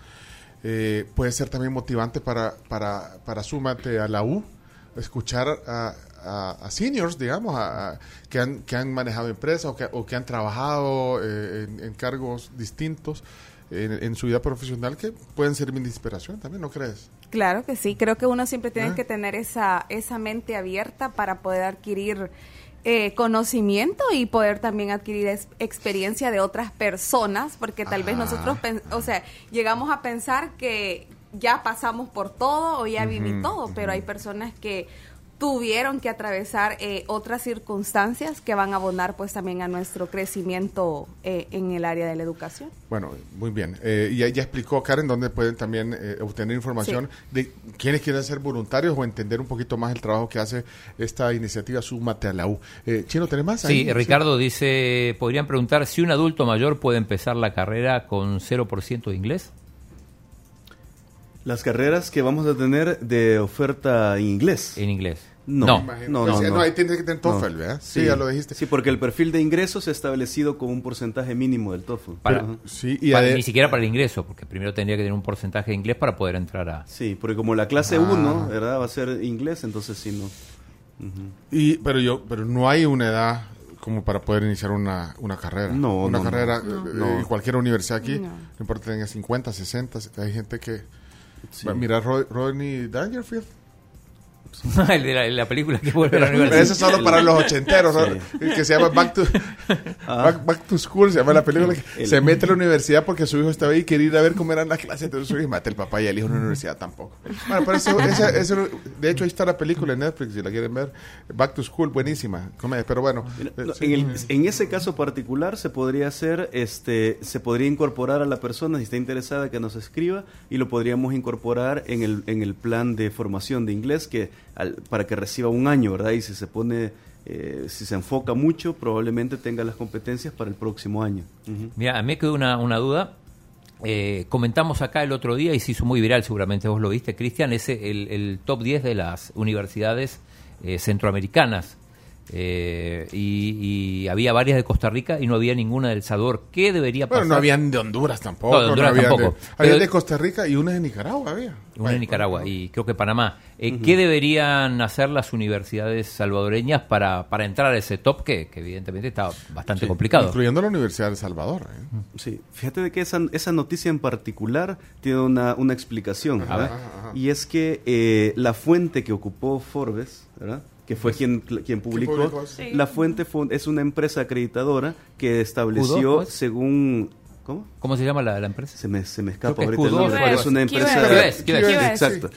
eh, puede ser también motivante para, para, para súmate a la U, escuchar a, a- a seniors, digamos, a- que, han, que han manejado empresas o que, o que han trabajado eh, en, en cargos distintos en, en su vida profesional que pueden servir de inspiración también, ¿no crees?
Claro que sí, creo que uno siempre tiene
Ah.
que tener esa, esa mente abierta para poder adquirir eh, conocimiento y poder también adquirir es- experiencia de otras personas, porque tal vez nosotros, o sea, llegamos a pensar que ya pasamos por todo o ya viví todo, pero hay personas que tuvieron que atravesar eh, otras circunstancias que van a abonar pues también a nuestro crecimiento eh, en el área de la educación.
Bueno, muy bien. Eh, y ya, ya explicó Karen dónde pueden también eh, obtener información de quienes quieren ser voluntarios o entender un poquito más el trabajo que hace esta iniciativa Súmate a la U. Eh, Chino, ¿tenés más? ahí?
Sí, Ricardo dice, podrían preguntar si un adulto mayor puede empezar la carrera con 0% de inglés.
Las carreras que vamos a tener de oferta en inglés.
En inglés.
No,
No.
No, no,
O sea,
no.
ahí tienes que tener TOEFL, ¿verdad? Sí, ya lo dijiste.
Sí, porque el perfil de ingresos es establecido con un porcentaje mínimo del TOEFL.
Para-
Ajá.
Sí, y
Para- ni siquiera para el ingreso, porque primero tendría que tener un porcentaje de inglés para poder entrar a...
Sí, porque como la clase
Ah.
1, ¿verdad? Va a ser inglés, entonces sí, no. Ujú.
y, pero yo, pero no hay una edad como para poder iniciar una, una carrera.
No,
una
no,
carrera
no.
eh,
No.
en cualquier universidad aquí,
No.
no, importa que tenga 50, 60, hay gente que...
Sí.
Mira, Ro- Rodney Dangerfield.
el de la, la película que vuelve a la
Pero
universidad.
ese es solo para los ochenteros, ¿no? Que se llama Back to, Back, Back to School, se llama la película. que
El-
se mete a la universidad porque su hijo estaba ahí y quería ir a ver cómo eran las clases. Entonces su hijo mata el papá y el hijo en la universidad tampoco. Bueno, pero eso, esa- eso- de hecho, ahí está la película en Netflix, si la quieren ver. Back to School, buenísima. Pero bueno.
Mira, no,
sí.
en, el- en ese caso particular se podría hacer, este, se podría incorporar a la persona si está interesada que nos escriba y lo podríamos incorporar en el, en el plan de formación de inglés que al- para que reciba un año, ¿verdad? Y si se pone, eh, si se enfoca mucho, probablemente tenga las competencias para el próximo año. Ujú.
Mira, a mí quedó una, una duda. Eh, comentamos acá el otro día y se hizo muy viral, seguramente vos lo viste, Cristian, ese el, el top 10 de las universidades eh, centroamericanas. Eh, y, y había varias de Costa Rica y no había ninguna del Salvador. ¿Qué debería pasar?
Bueno, no habían de Honduras tampoco.
No, de Honduras
habían
tampoco.
De, había
Pero-
de Costa Rica y una de Nicaragua había.
Una en Nicaragua y creo que Panamá. Eh, ¿Qué deberían hacer las universidades salvadoreñas para, para entrar a ese top que, que evidentemente está bastante complicado?
Incluyendo la Universidad de El Salvador. ¿eh?
Sí, fíjate de que esa, esa noticia en particular tiene una, una explicación. Y es que eh, la fuente que ocupó Forbes, ¿verdad? Que fue quien, quien publicó?
Sí.
la fuente fue- es una empresa acreditadora que
Q2,
estableció
pues.
según... ¿Cómo?
¿Cómo se llama la, la empresa?
Se me, se me escapa ahorita el
Q2,
nombre, es una empresa... Exacto.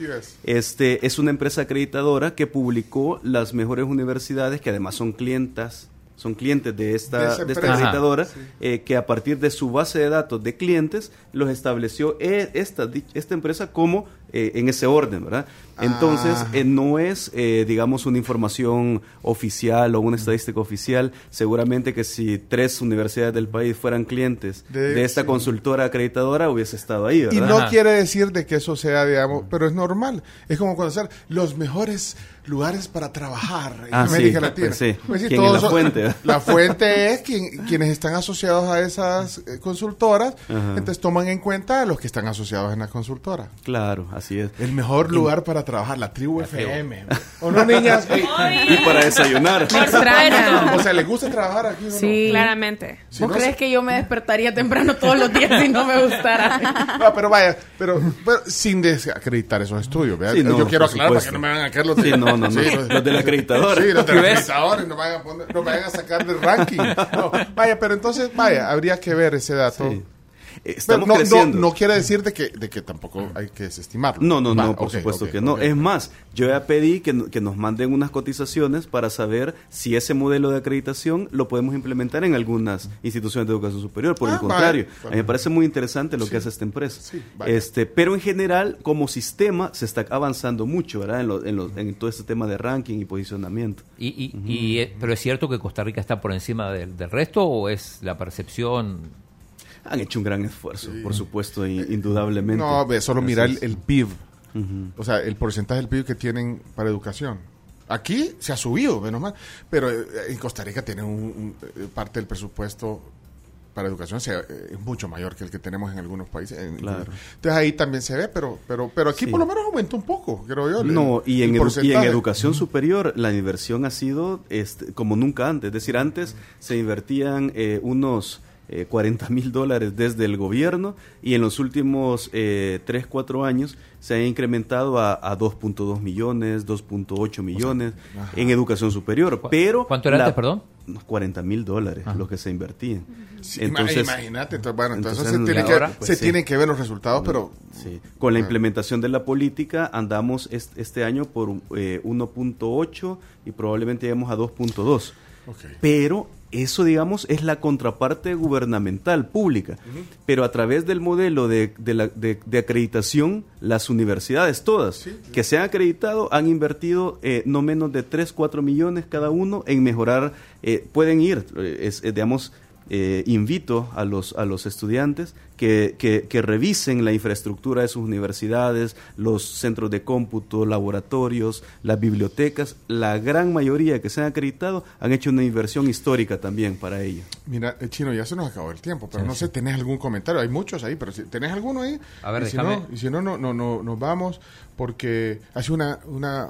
Este es una empresa acreditadora que publicó las mejores universidades que además son clientas, son clientes de esta, de esta acreditadora, eh, que a partir de su base de datos de clientes los estableció eh, esta, esta empresa como eh, en ese orden, ¿verdad? Entonces,
Ah.
eh, no es, eh, digamos, una información oficial o una estadística oficial. Seguramente que si tres universidades del país fueran clientes
De-
de, esta
sí.
consultora acreditadora, hubiese estado ahí,
Y
¿verdad?
no
Ajá.
quiere decir de que eso sea, digamos, pero es normal. Es como conocer los mejores lugares para trabajar en
Ah,
América
sí,
Latina.
pues sí.
Pues sí,
¿Quién
todos
es la
son-
fuente?
La fuente es quien- quienes están asociados a esas eh, consultoras.
Ajá.
Entonces toman en cuenta a los que están asociados en la consultora.
Claro, así es.
El mejor lugar para trabajar, la tribu FM. ¿O no, niñas?
Y para desayunar.
Por
extraña.
o sea, ¿les gusta trabajar aquí o no?
Sí.
Claramente.
Si
¿Vos
no
crees
se-
que yo me despertaría temprano todos los días si no me gustara?
No, pero vaya, pero, pero sin desacreditar esos estudios. ¿verdad?
Sí, no,
Yo quiero aclarar para
supuesto.
que no me vayan a caer los de,
Sí, no, no, no. Los de la acreditadora.
Sí, los de
¿Sí
la
ves?
acreditadora y no me vayan a, poner- no me vayan a sacar del ranking. No, vaya, pero entonces, vaya, habría que ver ese dato.
Estamos
no,
creciendo.
no quiere decir de que, de que tampoco hay que desestimarlo.
No, no, no, por supuesto que no. Es más, yo ya pedí que, que nos manden unas cotizaciones para saber si ese modelo de acreditación lo podemos implementar en algunas instituciones de educación superior. Por
Ah,
el contrario,
vale.
a mí me parece muy interesante lo que hace esta empresa.
Sí, vale.
este, pero en general, como sistema, se está avanzando mucho, ¿verdad? En, lo- en, lo- en todo este tema de ranking y posicionamiento.
Y, y- y, eh, ¿Pero es cierto que Costa Rica está por encima del, del resto o es la percepción?
Han hecho un gran esfuerzo, por supuesto, indudablemente.
No, ve, solo
Así
mira el, PIB. O sea, el porcentaje del PIB que tienen para educación. Aquí se ha subido, menos mal. Pero eh, en Costa Rica tiene un, un, eh, parte del presupuesto para educación se- eh, es mucho mayor que el que tenemos en algunos países.
Claro.
Entonces ahí también se ve, pero pero pero aquí
Sí.
por lo menos aumentó un poco, creo yo. el-
No, y en, y en educación superior la inversión ha sido este, como nunca antes. Es decir, antes se invertían eh, unos eh, 40 mil dólares desde el gobierno y en los últimos eh, 3, 4 años se ha incrementado a, a 2.2 millones, 2.8 millones en educación superior.
¿Cu-
Pero
cuánto era
la-
antes, perdón?
unos 40 mil dólares los que se invertían.
Sí, ima- imagínate, entonces, bueno, entonces,
entonces,
se, tiene
y
que,
ahora,
pues,
se
sí.
tienen que ver los resultados, pero
Sí. Con la
Ah.
implementación de la política andamos est- este año por eh, 1.8 y probablemente lleguemos a 2.2.
Ok.
Pero eso, digamos, es la contraparte gubernamental, pública. Pero a través del modelo de, de la- de- de acreditación, las universidades todas
Sí, sí.
que se han acreditado han invertido eh, no menos de 3, 4 millones cada uno en mejorar, eh, pueden ir, eh, es, eh, digamos, eh, invito a los, a los estudiantes que, que, que revisen la infraestructura de sus universidades, los centros de cómputo, laboratorios, las bibliotecas. La gran mayoría que se han acreditado han hecho una inversión histórica también para ello.
Mira, eh, Chino, ya se nos acabó el tiempo, pero no sé, ¿tenés algún comentario? Hay muchos ahí, pero si tenés alguno ahí.
A ver,
y si
déjame-
no, y si no, no, no, no, nos vamos, porque hace una, una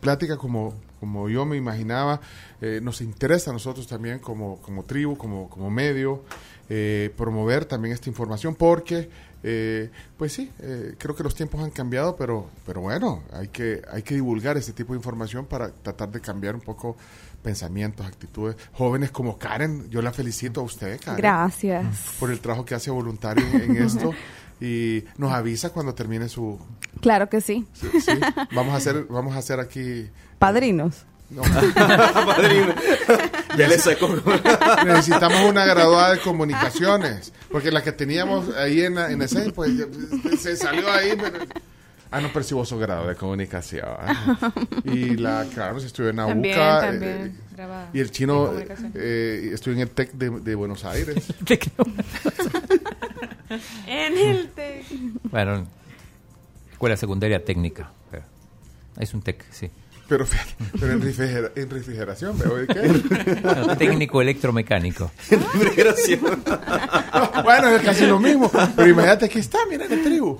plática como, como yo me imaginaba. eh, nos interesa a nosotros también como, como tribu, como, como medio, eh, promover también esta información, porque, eh, pues sí, eh, creo que los tiempos han cambiado, pero, pero bueno, hay que, hay que divulgar este tipo de información para tratar de cambiar un poco pensamientos, actitudes. Jóvenes como Karen, yo la felicito a usted, Karen
Gracias.
por el trabajo que hace voluntario en, en esto y nos avisa cuando termine su
Claro que sí.
sí, sí. vamos a hacer vamos a hacer aquí
Padrinos.
no,
Padrino, ya le sacó.
necesitamos una graduada de comunicaciones porque la que teníamos ahí en la- en ese pues ya- se salió ahí pero ah no percibo su grado de comunicación y la claro se estudió en la
También,
UCA
también.
eh, y el chino eh, estudió en el TEC de, de Buenos Aires
En el TEC.
Bueno, escuela secundaria técnica. Es un TEC, sí.
Pero, pero en, refrigera- en refrigeración, ¿me oye qué?
Técnico electromecánico.
bueno, es casi lo mismo. Pero imagínate que está, mira en el tribu.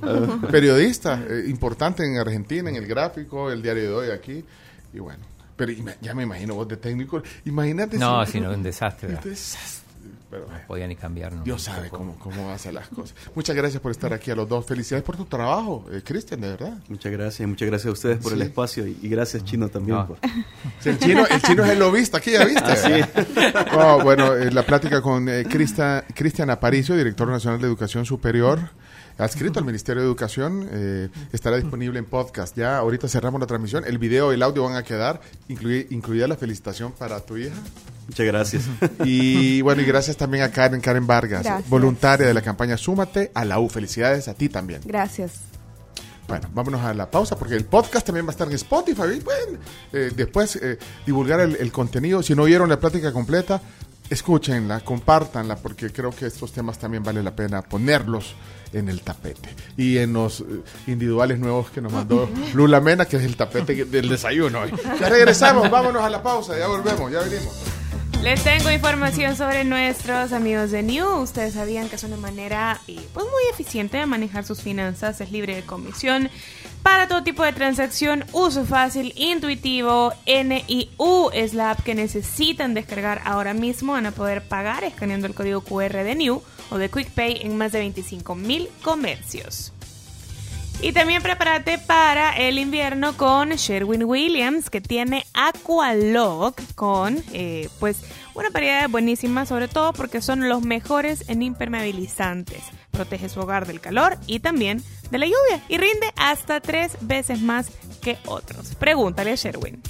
Periodista, eh, importante en Argentina, en el gráfico, el diario de hoy aquí. Y bueno, pero ya me imagino vos de técnico. Imagínate
No,
si-
si no, un desastre.
Un desastre. Pero,
No podía ni cambiar. ¿no?
Dios sabe cómo, cómo hace las cosas. Muchas gracias por estar aquí a los dos. Felicidades por tu trabajo, eh, Cristian, de verdad.
Muchas gracias, muchas gracias a ustedes por el espacio y, y gracias Chino también.
No.
por-
Sí, el, chino, el chino es el lobista, aquí ya viste. Oh, bueno, eh, la plática con eh, Crista- Cristian Aparicio, director nacional de Educación Superior, adscrito al Ministerio de Educación, eh, estará disponible en podcast. Ya ahorita cerramos la transmisión, el video y el audio van a quedar, incluye- incluida la felicitación para tu hija.
Muchas gracias.
Y bueno, y gracias también a Karen, Karen Vargas,
Gracias.
voluntaria de la campaña Súmate a la U. Felicidades a ti también.
Gracias.
Bueno, vámonos a la pausa porque el podcast también va a estar en Spotify. Y eh, después eh, divulgar el, el contenido. Si no oyeron la plática completa, escúchenla, compártanla, porque creo que estos temas también vale la pena ponerlos en el tapete. Y en los eh, individuales nuevos que nos mandó Lula Mena, que es el tapete del desayuno hoy. Ya regresamos, vámonos a la pausa, ya volvemos, ya venimos.
Les tengo información sobre nuestros amigos de New. Ustedes sabían que es una manera eh, pues muy eficiente de manejar sus finanzas, es libre de comisión. Para todo tipo de transacción, uso fácil, intuitivo, NIU es la app que necesitan descargar ahora mismo. Van a poder pagar escaneando el código QR de New o de QuickPay en más de 25 mil comercios. Y también prepárate para el invierno con Sherwin Williams, que tiene Aqualock con, eh, pues, una variedad buenísima, sobre todo porque son los mejores en impermeabilizantes. Protege su hogar del calor y también de la lluvia y rinde hasta tres veces más que otros. Pregúntale a Sherwin.